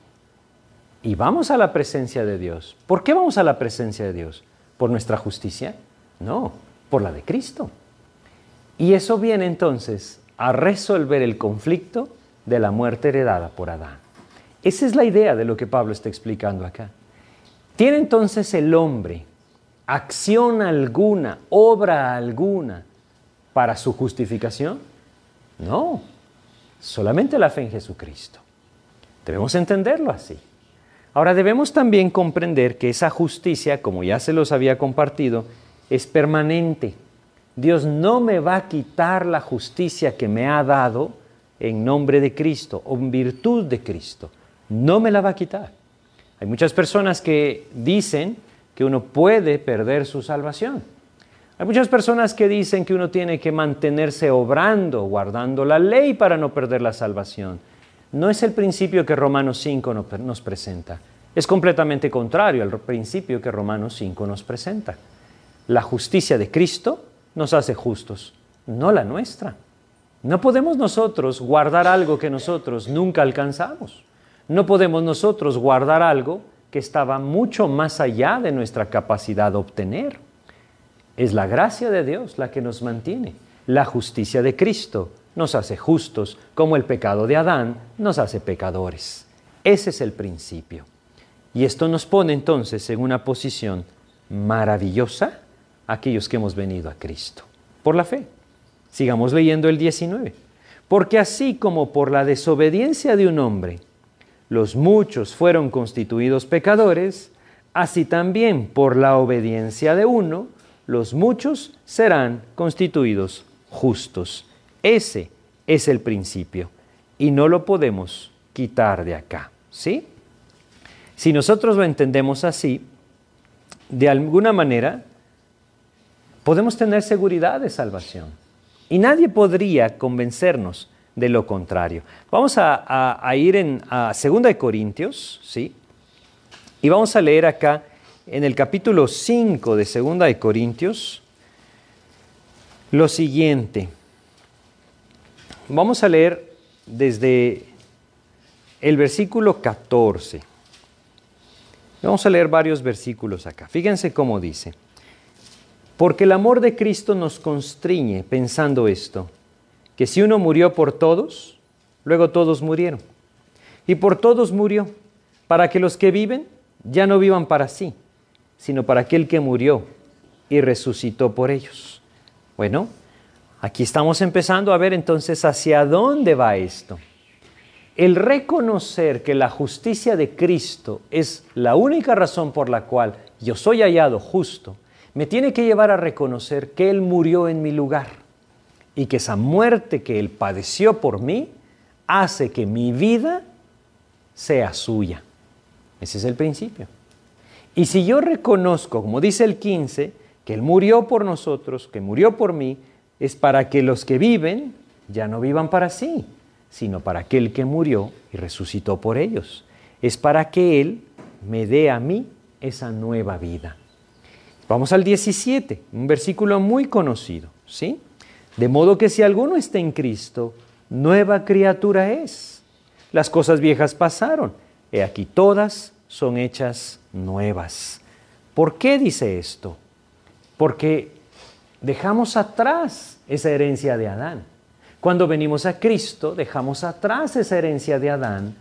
y vamos a la presencia de Dios, ¿por qué vamos a la presencia de Dios? ¿Por nuestra justicia? No, por la de Cristo. Y eso viene entonces a resolver el conflicto de la muerte heredada por Adán. Esa es la idea de lo que Pablo está explicando acá. ¿Tiene entonces el hombre acción alguna, obra alguna para su justificación? No, solamente la fe en Jesucristo. Debemos entenderlo así. Ahora debemos también comprender que esa justicia, como ya se los había compartido, es permanente. Dios no me va a quitar la justicia que me ha dado en nombre de Cristo o en virtud de Cristo. No me la va a quitar. Hay muchas personas que dicen que uno puede perder su salvación. Hay muchas personas que dicen que uno tiene que mantenerse obrando, guardando la ley para no perder la salvación. No es el principio que Romanos 5 nos presenta. Es completamente contrario al principio que Romanos 5 nos presenta. La justicia de Cristo nos hace justos, no la nuestra. No podemos nosotros guardar algo que nosotros nunca alcanzamos. No podemos nosotros guardar algo que estaba mucho más allá de nuestra capacidad de obtener. Es la gracia de Dios la que nos mantiene. La justicia de Cristo nos hace justos, como el pecado de Adán nos hace pecadores. Ese es el principio. Y esto nos pone entonces en una posición maravillosa aquellos que hemos venido a Cristo, por la fe. Sigamos leyendo el 19. Porque así como por la desobediencia de un hombre los muchos fueron constituidos pecadores, así también por la obediencia de uno, los muchos serán constituidos justos. Ese es el principio y no lo podemos quitar de acá, ¿sí? Si nosotros lo entendemos así, de alguna manera podemos tener seguridad de salvación y nadie podría convencernos de lo contrario. Vamos a, ir en a 2 Corintios, ¿sí? Y vamos a leer acá en el capítulo 5 de 2 Corintios lo siguiente. Vamos a leer desde el versículo 14. Vamos a leer varios versículos acá. Fíjense cómo dice. Porque el amor de Cristo nos constriñe pensando esto que si uno murió por todos, luego todos murieron. Y por todos murió, para que los que viven ya no vivan para sí, sino para aquel que murió y resucitó por ellos. Bueno, aquí estamos empezando a ver entonces hacia dónde va esto. El reconocer que la justicia de Cristo es la única razón por la cual yo soy hallado justo, me tiene que llevar a reconocer que Él murió en mi lugar y que esa muerte que Él padeció por mí hace que mi vida sea suya. Ese es el principio. Y si yo reconozco, como dice el 15, que Él murió por nosotros, que murió por mí, es para que los que viven ya no vivan para sí, sino para aquel que murió y resucitó por ellos. Es para que Él me dé a mí esa nueva vida. Vamos al 17, un versículo muy conocido, ¿sí? De modo que si alguno está en Cristo, nueva criatura es. Las cosas viejas pasaron, he aquí todas son hechas nuevas. ¿Por qué dice esto? Porque dejamos atrás esa herencia de Adán. Cuando venimos a Cristo, dejamos atrás esa herencia de Adán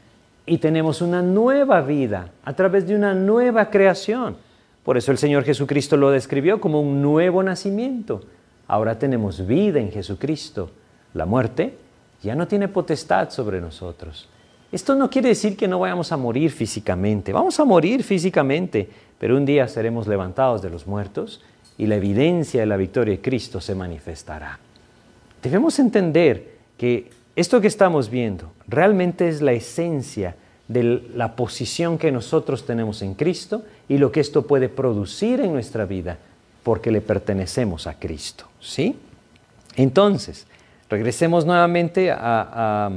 y tenemos una nueva vida a través de una nueva creación. Por eso el Señor Jesucristo lo describió como un nuevo nacimiento. Ahora tenemos vida en Jesucristo. La muerte ya no tiene potestad sobre nosotros. Esto no quiere decir que no vayamos a morir físicamente. Vamos a morir físicamente, pero un día seremos levantados de los muertos y la evidencia de la victoria de Cristo se manifestará. Debemos entender que esto que estamos viendo realmente es la esencia de la posición que nosotros tenemos en Cristo y lo que esto puede producir en nuestra vida porque le pertenecemos a Cristo. ¿Sí? Entonces, regresemos nuevamente a,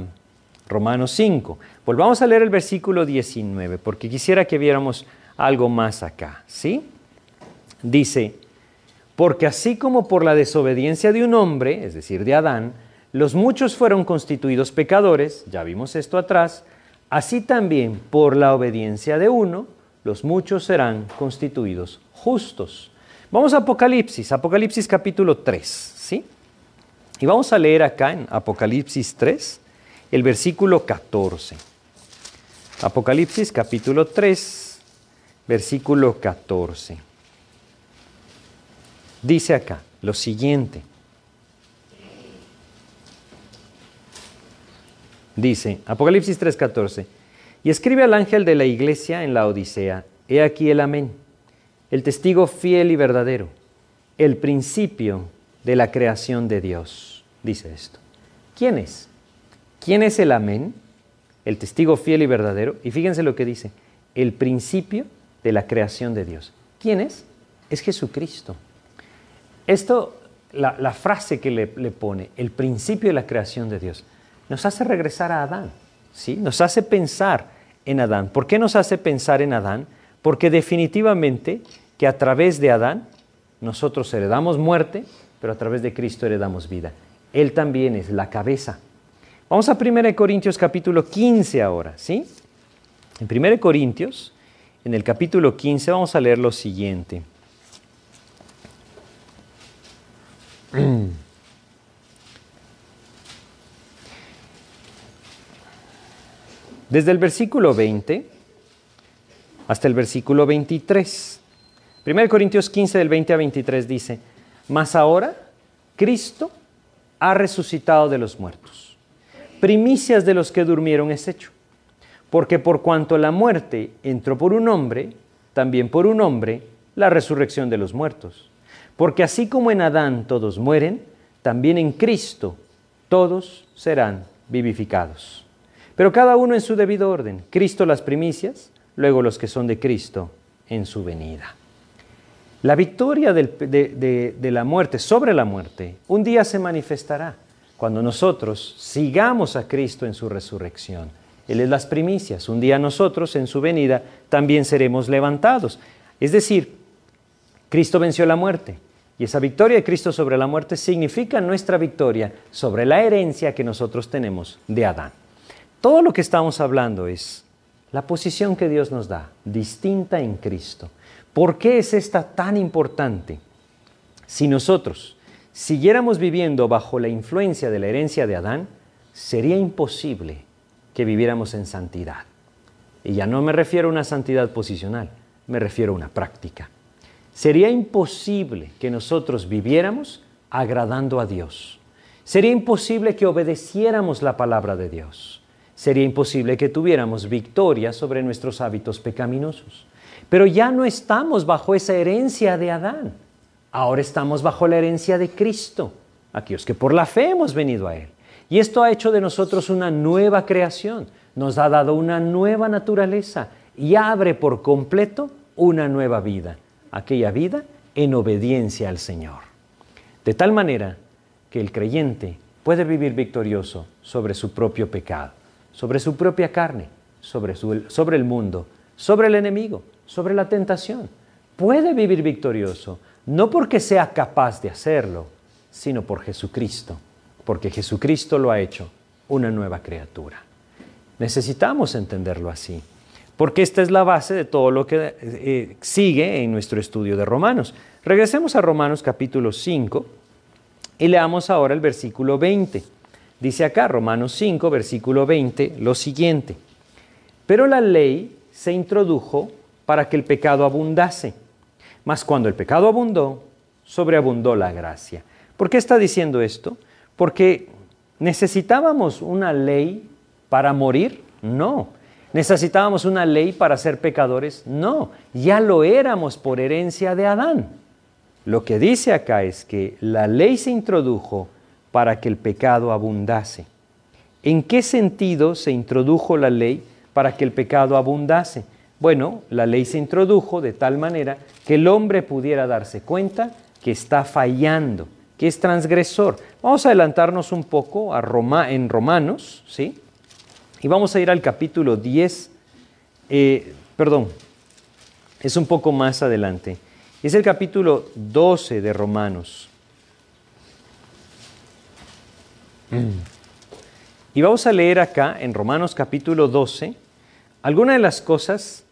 Romanos 5. Volvamos a leer el versículo 19, porque quisiera que viéramos algo más acá. ¿Sí? Dice, Porque así como por la desobediencia de un hombre, es decir, de Adán, los muchos fueron constituidos pecadores, ya vimos esto atrás, así también por la obediencia de uno, los muchos serán constituidos justos. Vamos a Apocalipsis, Apocalipsis capítulo 3, ¿sí? Y vamos a leer acá en Apocalipsis 3, el versículo 14. Apocalipsis capítulo 3, versículo 14. Dice acá lo siguiente. Dice, Apocalipsis 3:14, y escribe al ángel de la iglesia en la Odisea, he aquí el amén, el testigo fiel y verdadero, el principio de la creación de Dios. Dice esto. ¿Quién es? ¿Quién es el amén? El testigo fiel y verdadero. Y fíjense lo que dice, el principio de la creación de Dios. ¿Quién es? Es Jesucristo. Esto, la, frase que le, le, pone, el principio de la creación de Dios, nos hace regresar a Adán, ¿sí? Nos hace pensar en Adán. ¿Por qué nos hace pensar en Adán? Porque definitivamente que a través de Adán nosotros heredamos muerte, pero a través de Cristo heredamos vida. Él también es la cabeza. Vamos a 1 Corintios capítulo 15 ahora, ¿sí? En 1 Corintios, en el capítulo 15, vamos a leer lo siguiente. <clears throat> Desde el versículo 20 hasta el versículo 23. 1 Corintios 15 del 20 a 23 dice, mas ahora Cristo ha resucitado de los muertos. Primicias de los que durmieron es hecho. Porque por cuanto la muerte entró por un hombre, también por un hombre la resurrección de los muertos. Porque así como en Adán todos mueren, también en Cristo todos serán vivificados. Pero cada uno en su debido orden. Cristo las primicias, luego los que son de Cristo en su venida. La victoria de, de la muerte sobre la muerte un día se manifestará cuando nosotros sigamos a Cristo en su resurrección. Él es las primicias. Un día nosotros en su venida también seremos levantados. Es decir, Cristo venció la muerte. Y esa victoria de Cristo sobre la muerte significa nuestra victoria sobre la herencia que nosotros tenemos de Adán. Todo lo que estamos hablando es la posición que Dios nos da, distinta en Cristo. ¿Por qué es esta tan importante? Si nosotros siguiéramos viviendo bajo la influencia de la herencia de Adán, sería imposible que viviéramos en santidad. Y ya no me refiero a una santidad posicional, me refiero a una práctica. Sería imposible que nosotros viviéramos agradando a Dios. Sería imposible que obedeciéramos la palabra de Dios. Sería imposible que tuviéramos victoria sobre nuestros hábitos pecaminosos. Pero ya no estamos bajo esa herencia de Adán. Ahora estamos bajo la herencia de Cristo, aquellos que por la fe hemos venido a Él. Y esto ha hecho de nosotros una nueva creación, nos ha dado una nueva naturaleza y abre por completo una nueva vida aquella vida en obediencia al Señor. De tal manera que el creyente puede vivir victorioso sobre su propio pecado, sobre su propia carne, sobre, sobre el mundo, sobre el enemigo, sobre la tentación. Puede vivir victorioso, no porque sea capaz de hacerlo, sino por Jesucristo, porque Jesucristo lo ha hecho una nueva criatura. Necesitamos entenderlo así porque esta es la base de todo lo que eh, sigue en nuestro estudio de Romanos. Regresemos a Romanos capítulo 5 y leamos ahora el versículo 20. Dice acá, Romanos 5, versículo 20, lo siguiente. Pero la ley se introdujo para que el pecado abundase. Mas cuando el pecado abundó, sobreabundó la gracia. ¿Por qué está diciendo esto? Porque necesitábamos una ley para morir. No. ¿Necesitábamos una ley para ser pecadores? No, ya lo éramos por herencia de Adán. Lo que dice acá es que la ley se introdujo para que el pecado abundase. ¿En qué sentido se introdujo la ley para que el pecado abundase? Bueno, la ley se introdujo de tal manera que el hombre pudiera darse cuenta que está fallando, que es transgresor. Vamos a adelantarnos un poco a en Romanos, ¿sí? Y vamos a ir al capítulo 10, eh, perdón, es un poco más adelante. Es el capítulo 12 de Romanos. Y vamos a leer acá en Romanos capítulo 12 algunas de las cosas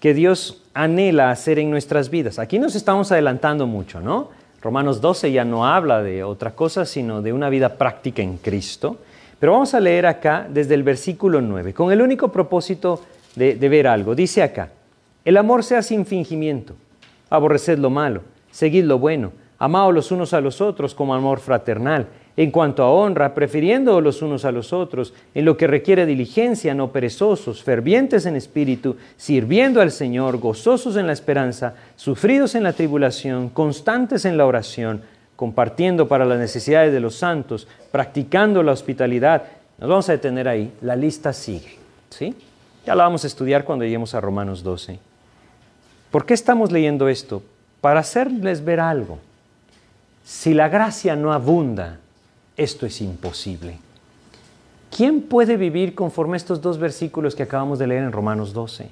que Dios anhela hacer en nuestras vidas. Aquí nos estamos adelantando mucho, ¿no? Romanos 12 ya no habla de otra cosa, sino de una vida práctica en Cristo. Pero vamos a leer acá desde el versículo 9, con el único propósito de, ver algo. Dice acá, el amor sea sin fingimiento, aborreced lo malo, seguid lo bueno, amaos los unos a los otros como amor fraternal en cuanto a honra, prefiriendo los unos a los otros, en lo que requiere diligencia, no perezosos, fervientes en espíritu, sirviendo al Señor, gozosos en la esperanza, sufridos en la tribulación, constantes en la oración, compartiendo para las necesidades de los santos, practicando la hospitalidad. Nos vamos a detener ahí, la lista sigue. ¿sí? Ya la vamos a estudiar cuando lleguemos a Romanos 12. ¿Por qué estamos leyendo esto? Para hacerles ver algo. Si la gracia no abunda, esto es imposible. ¿Quién puede vivir conforme a estos dos versículos que acabamos de leer en Romanos 12?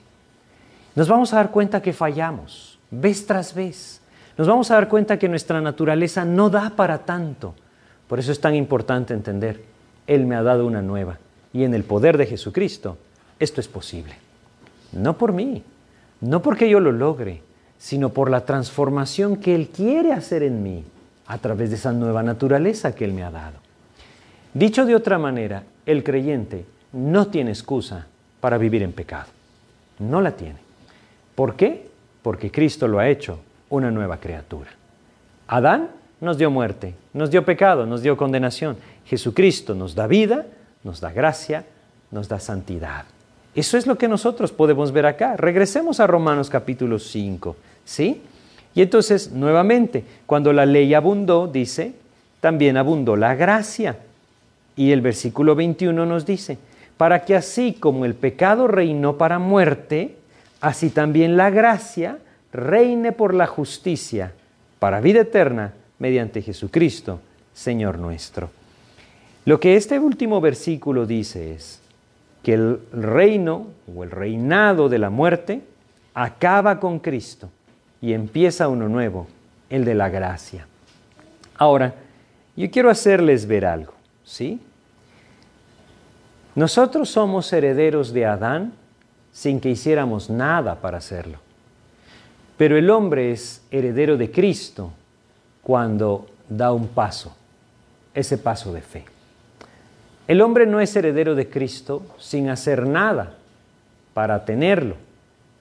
Nos vamos a dar cuenta que fallamos, vez tras vez. Nos vamos a dar cuenta que nuestra naturaleza no da para tanto. Por eso es tan importante entender, Él me ha dado una nueva. Y en el poder de Jesucristo, esto es posible. No por mí, no porque yo lo logre, sino por la transformación que Él quiere hacer en mí a través de esa nueva naturaleza que Él me ha dado. Dicho de otra manera, el creyente no tiene excusa para vivir en pecado. No la tiene. ¿Por qué? Porque Cristo lo ha hecho una nueva criatura. Adán nos dio muerte, nos dio pecado, nos dio condenación. Jesucristo nos da vida, nos da gracia, nos da santidad. Eso es lo que nosotros podemos ver acá. Regresemos a Romanos capítulo 5, ¿sí? Y entonces, nuevamente, cuando la ley abundó, dice, también abundó la gracia. Y el versículo 21 nos dice, para que así como el pecado reinó para muerte, así también la gracia reine por la justicia, para vida eterna, mediante Jesucristo, Señor nuestro. Lo que este último versículo dice es que el reino o el reinado de la muerte acaba con Cristo y empieza uno nuevo, el de la gracia. Ahora, yo quiero hacerles ver algo, ¿sí? Nosotros somos herederos de Adán sin que hiciéramos nada para hacerlo. Pero el hombre es heredero de Cristo cuando da un paso, ese paso de fe. El hombre no es heredero de Cristo sin hacer nada para tenerlo.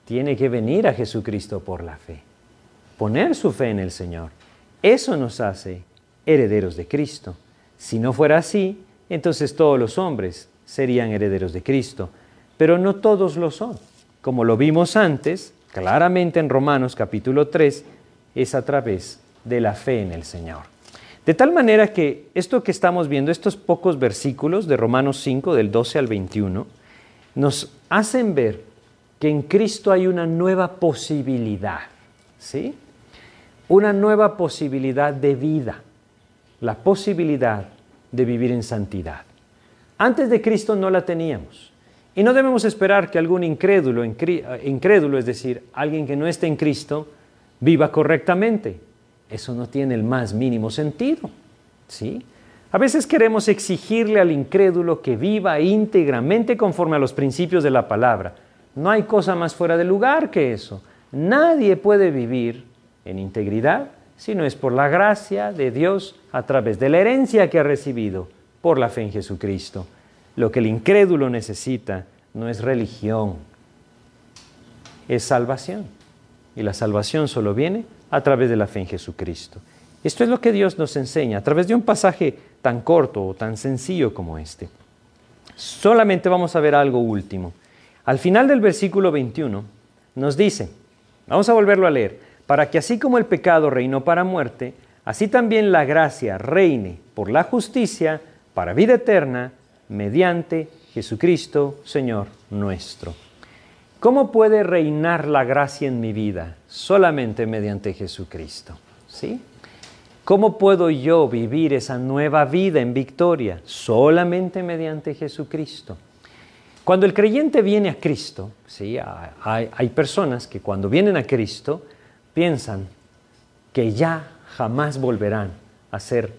Tiene que venir a Jesucristo por la fe poner su fe en el Señor. Eso nos hace herederos de Cristo. Si no fuera así, entonces todos los hombres serían herederos de Cristo, pero no todos lo son. Como lo vimos antes, claramente en Romanos capítulo 3, es a través de la fe en el Señor. De tal manera que esto que estamos viendo, estos pocos versículos de Romanos 5, del 12 al 21, nos hacen ver que en Cristo hay una nueva posibilidad. ¿Sí? Una nueva posibilidad de vida, la posibilidad de vivir en santidad. Antes de Cristo no la teníamos. Y no debemos esperar que algún incrédulo, incrédulo, es decir, alguien que no esté en Cristo, viva correctamente. Eso no tiene el más mínimo sentido. ¿sí? A veces queremos exigirle al incrédulo que viva íntegramente conforme a los principios de la palabra. No hay cosa más fuera de lugar que eso. Nadie puede vivir en integridad, sino es por la gracia de Dios a través de la herencia que ha recibido por la fe en Jesucristo. Lo que el incrédulo necesita no es religión, es salvación. Y la salvación solo viene a través de la fe en Jesucristo. Esto es lo que Dios nos enseña a través de un pasaje tan corto o tan sencillo como este. Solamente vamos a ver algo último. Al final del versículo 21 nos dice, vamos a volverlo a leer, para que así como el pecado reinó para muerte, así también la gracia reine por la justicia para vida eterna mediante Jesucristo, Señor nuestro. ¿Cómo puede reinar la gracia en mi vida? Solamente mediante Jesucristo. ¿Sí? ¿Cómo puedo yo vivir esa nueva vida en victoria? Solamente mediante Jesucristo. Cuando el creyente viene a Cristo, ¿sí? hay, personas que cuando vienen a Cristo piensan, que ya jamás volverán a ser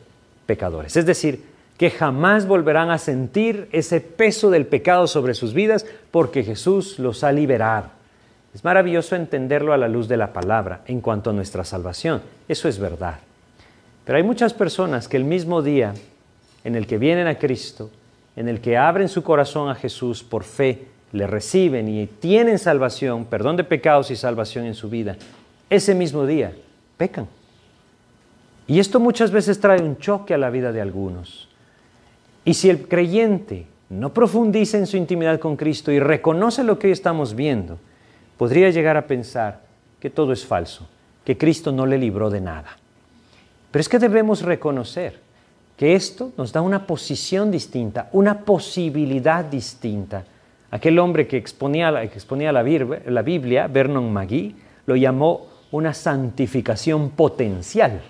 pecadores. Es decir, que jamás volverán a sentir ese peso del pecado sobre sus vidas porque Jesús los ha liberado. Es maravilloso entenderlo a la luz de la palabra en cuanto a nuestra salvación. Eso es verdad. Pero hay muchas personas que el mismo día en el que vienen a Cristo, en el que abren su corazón a Jesús por fe, le reciben y tienen salvación, perdón de pecados y salvación en su vida, ese mismo día pecan. Y esto muchas veces trae un choque a la vida de algunos. Y si el creyente no profundiza en su intimidad con Cristo y reconoce lo que hoy estamos viendo, podría llegar a pensar que todo es falso, que Cristo no le libró de nada. Pero es que debemos reconocer que esto nos da una posición distinta, una posibilidad distinta. Aquel hombre que exponía, la, exponía la Biblia, Vernon McGee, lo llamó una santificación potencial,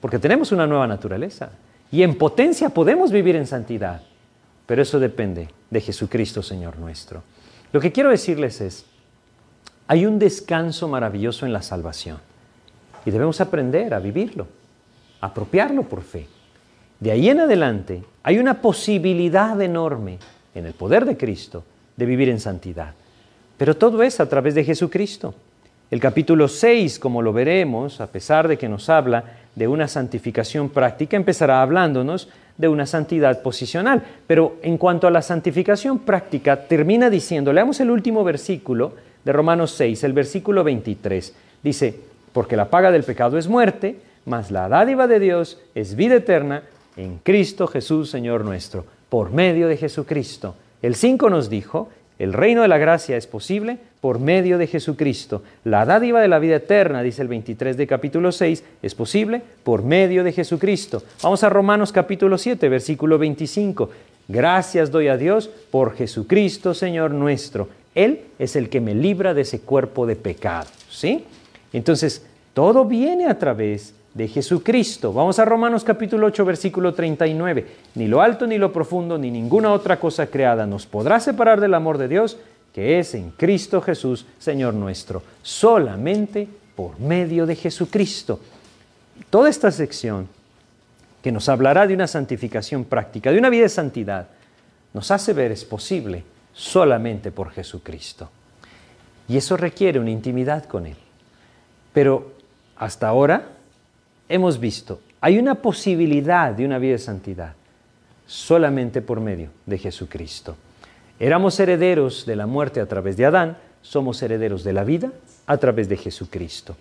porque tenemos una nueva naturaleza y en potencia podemos vivir en santidad, pero eso depende de Jesucristo, Señor nuestro. Lo que quiero decirles es, hay un descanso maravilloso en la salvación y debemos aprender a vivirlo, apropiarlo por fe. De ahí en adelante hay una posibilidad enorme en el poder de Cristo de vivir en santidad. Pero todo es a través de Jesucristo. El capítulo 6, como lo veremos, a pesar de que nos habla de una santificación práctica, empezará hablándonos de una santidad posicional. Pero en cuanto a la santificación práctica, termina diciendo, leamos el último versículo de Romanos 6, el versículo 23. Dice, porque la paga del pecado es muerte, mas la dádiva de Dios es vida eterna en Cristo Jesús, Señor nuestro, por medio de Jesucristo. El 5 nos dijo, el reino de la gracia es posible por medio de Jesucristo. La dádiva de la vida eterna, dice el 23 de capítulo 6, es posible por medio de Jesucristo. Vamos a Romanos capítulo 7, versículo 25. Gracias doy a Dios por Jesucristo, Señor nuestro. Él es el que me libra de ese cuerpo de pecado. ¿Sí? Entonces, todo viene a través de Jesucristo. Vamos a Romanos capítulo 8, versículo 39. Ni lo alto ni lo profundo, ni ninguna otra cosa creada nos podrá separar del amor de Dios, que es en Cristo Jesús, Señor nuestro, solamente por medio de Jesucristo. Toda esta sección que nos hablará de una santificación práctica, de una vida de santidad, nos hace ver es posible solamente por Jesucristo. Y eso requiere una intimidad con Él. Pero hasta ahora hemos visto, hay una posibilidad de una vida de santidad solamente por medio de Jesucristo. Éramos herederos de la muerte a través de Adán, somos herederos de la vida a través de Jesucristo.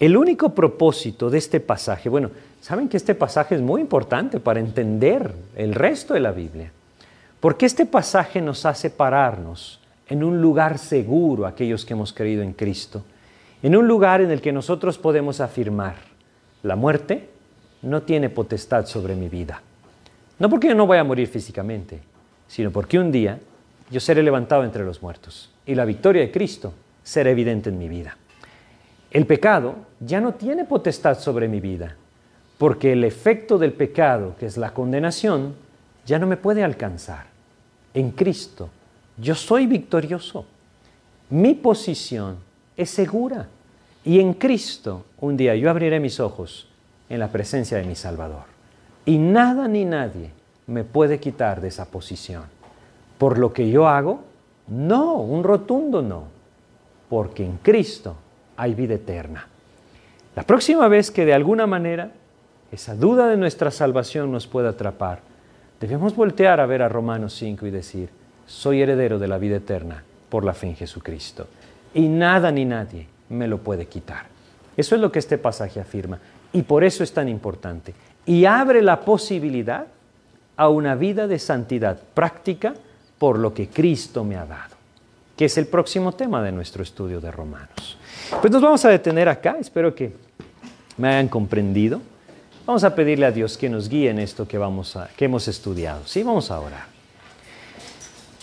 El único propósito de este pasaje, bueno, saben que este pasaje es muy importante para entender el resto de la Biblia, porque este pasaje nos hace pararnos en un lugar seguro, aquellos que hemos creído en Cristo, en un lugar en el que nosotros podemos afirmar, la muerte no tiene potestad sobre mi vida. No porque yo no voy a morir físicamente, sino porque un día yo seré levantado entre los muertos y la victoria de Cristo será evidente en mi vida. El pecado ya no tiene potestad sobre mi vida, porque el efecto del pecado, que es la condenación, ya no me puede alcanzar. En Cristo yo soy victorioso. Mi posición es segura. Y en Cristo un día yo abriré mis ojos en la presencia de mi Salvador. Y nada ni nadie me puede quitar de esa posición. Por lo que yo hago, no, un rotundo no. Porque en Cristo hay vida eterna. La próxima vez que de alguna manera esa duda de nuestra salvación nos pueda atrapar, debemos voltear a ver a Romanos 5 y decir, soy heredero de la vida eterna por la fe en Jesucristo. Y nada ni nadie me lo puede quitar. Eso es lo que este pasaje afirma. Y por eso es tan importante. Y abre la posibilidad a una vida de santidad práctica por lo que Cristo me ha dado, que es el próximo tema de nuestro estudio de Romanos. Pues nos vamos a detener acá, espero que me hayan comprendido. Vamos a pedirle a Dios que nos guíe en esto que, vamos a, que hemos estudiado. Sí, vamos a orar.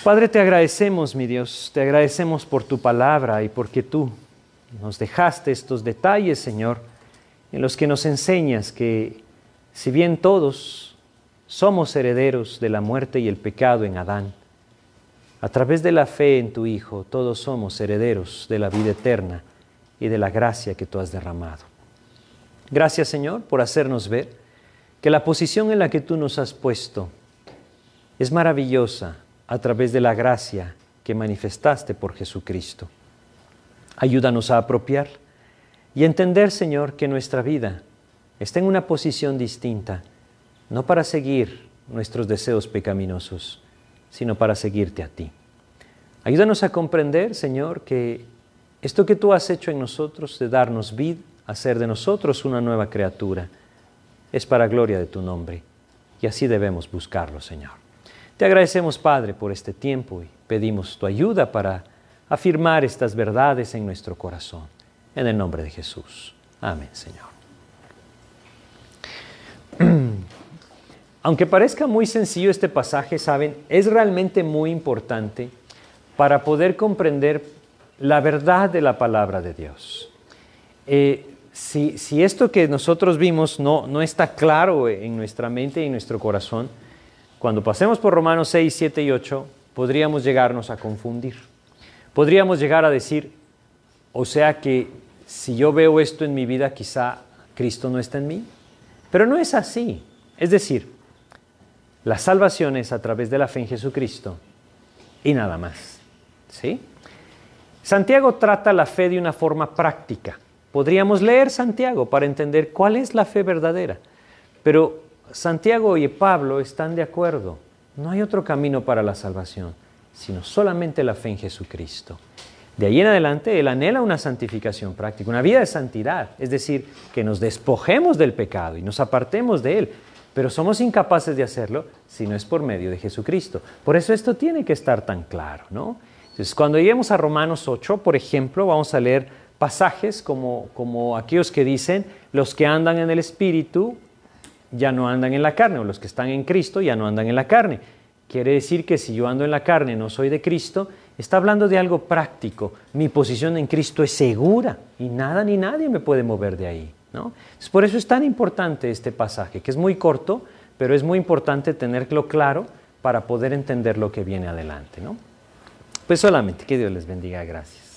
Padre, te agradecemos, mi Dios, te agradecemos por tu palabra y porque tú nos dejaste estos detalles, Señor, en los que nos enseñas que si bien todos somos herederos de la muerte y el pecado en Adán, a través de la fe en tu Hijo, todos somos herederos de la vida eterna y de la gracia que tú has derramado. Gracias Señor por hacernos ver que la posición en la que tú nos has puesto es maravillosa a través de la gracia que manifestaste por Jesucristo. Ayúdanos a apropiar y entender, Señor, que nuestra vida está en una posición distinta, no para seguir nuestros deseos pecaminosos, sino para seguirte a ti. Ayúdanos a comprender, Señor, que esto que tú has hecho en nosotros, de darnos vida, hacer de nosotros una nueva criatura, es para gloria de tu nombre. Y así debemos buscarlo, Señor. Te agradecemos, Padre, por este tiempo y pedimos tu ayuda para afirmar estas verdades en nuestro corazón. En el nombre de Jesús. Amén, Señor. <clears throat> Aunque parezca muy sencillo este pasaje, saben, es realmente muy importante para poder comprender la verdad de la palabra de Dios. Eh, si, esto que nosotros vimos no, no está claro en nuestra mente y en nuestro corazón, cuando pasemos por Romanos 6, 7 y 8, podríamos llegarnos a confundir. Podríamos llegar a decir, o sea que si yo veo esto en mi vida, quizá Cristo no está en mí. Pero no es así. Es decir, la salvación es a través de la fe en Jesucristo y nada más. ¿Sí? Santiago trata la fe de una forma práctica. Podríamos leer Santiago para entender cuál es la fe verdadera. Pero Santiago y Pablo están de acuerdo. No hay otro camino para la salvación, sino solamente la fe en Jesucristo. De ahí en adelante, Él anhela una santificación práctica, una vida de santidad, es decir, que nos despojemos del pecado y nos apartemos de Él, pero somos incapaces de hacerlo si no es por medio de Jesucristo. Por eso esto tiene que estar tan claro, ¿no? Entonces, cuando lleguemos a Romanos 8, por ejemplo, vamos a leer pasajes como, como aquellos que dicen, los que andan en el Espíritu ya no andan en la carne, o los que están en Cristo ya no andan en la carne. Quiere decir que si yo ando en la carne, no soy de Cristo, está hablando de algo práctico. Mi posición en Cristo es segura y nada ni nadie me puede mover de ahí. ¿no? por eso es tan importante este pasaje, que es muy corto, pero es muy importante tenerlo claro para poder entender lo que viene adelante. ¿no? Pues solamente que Dios les bendiga. Gracias.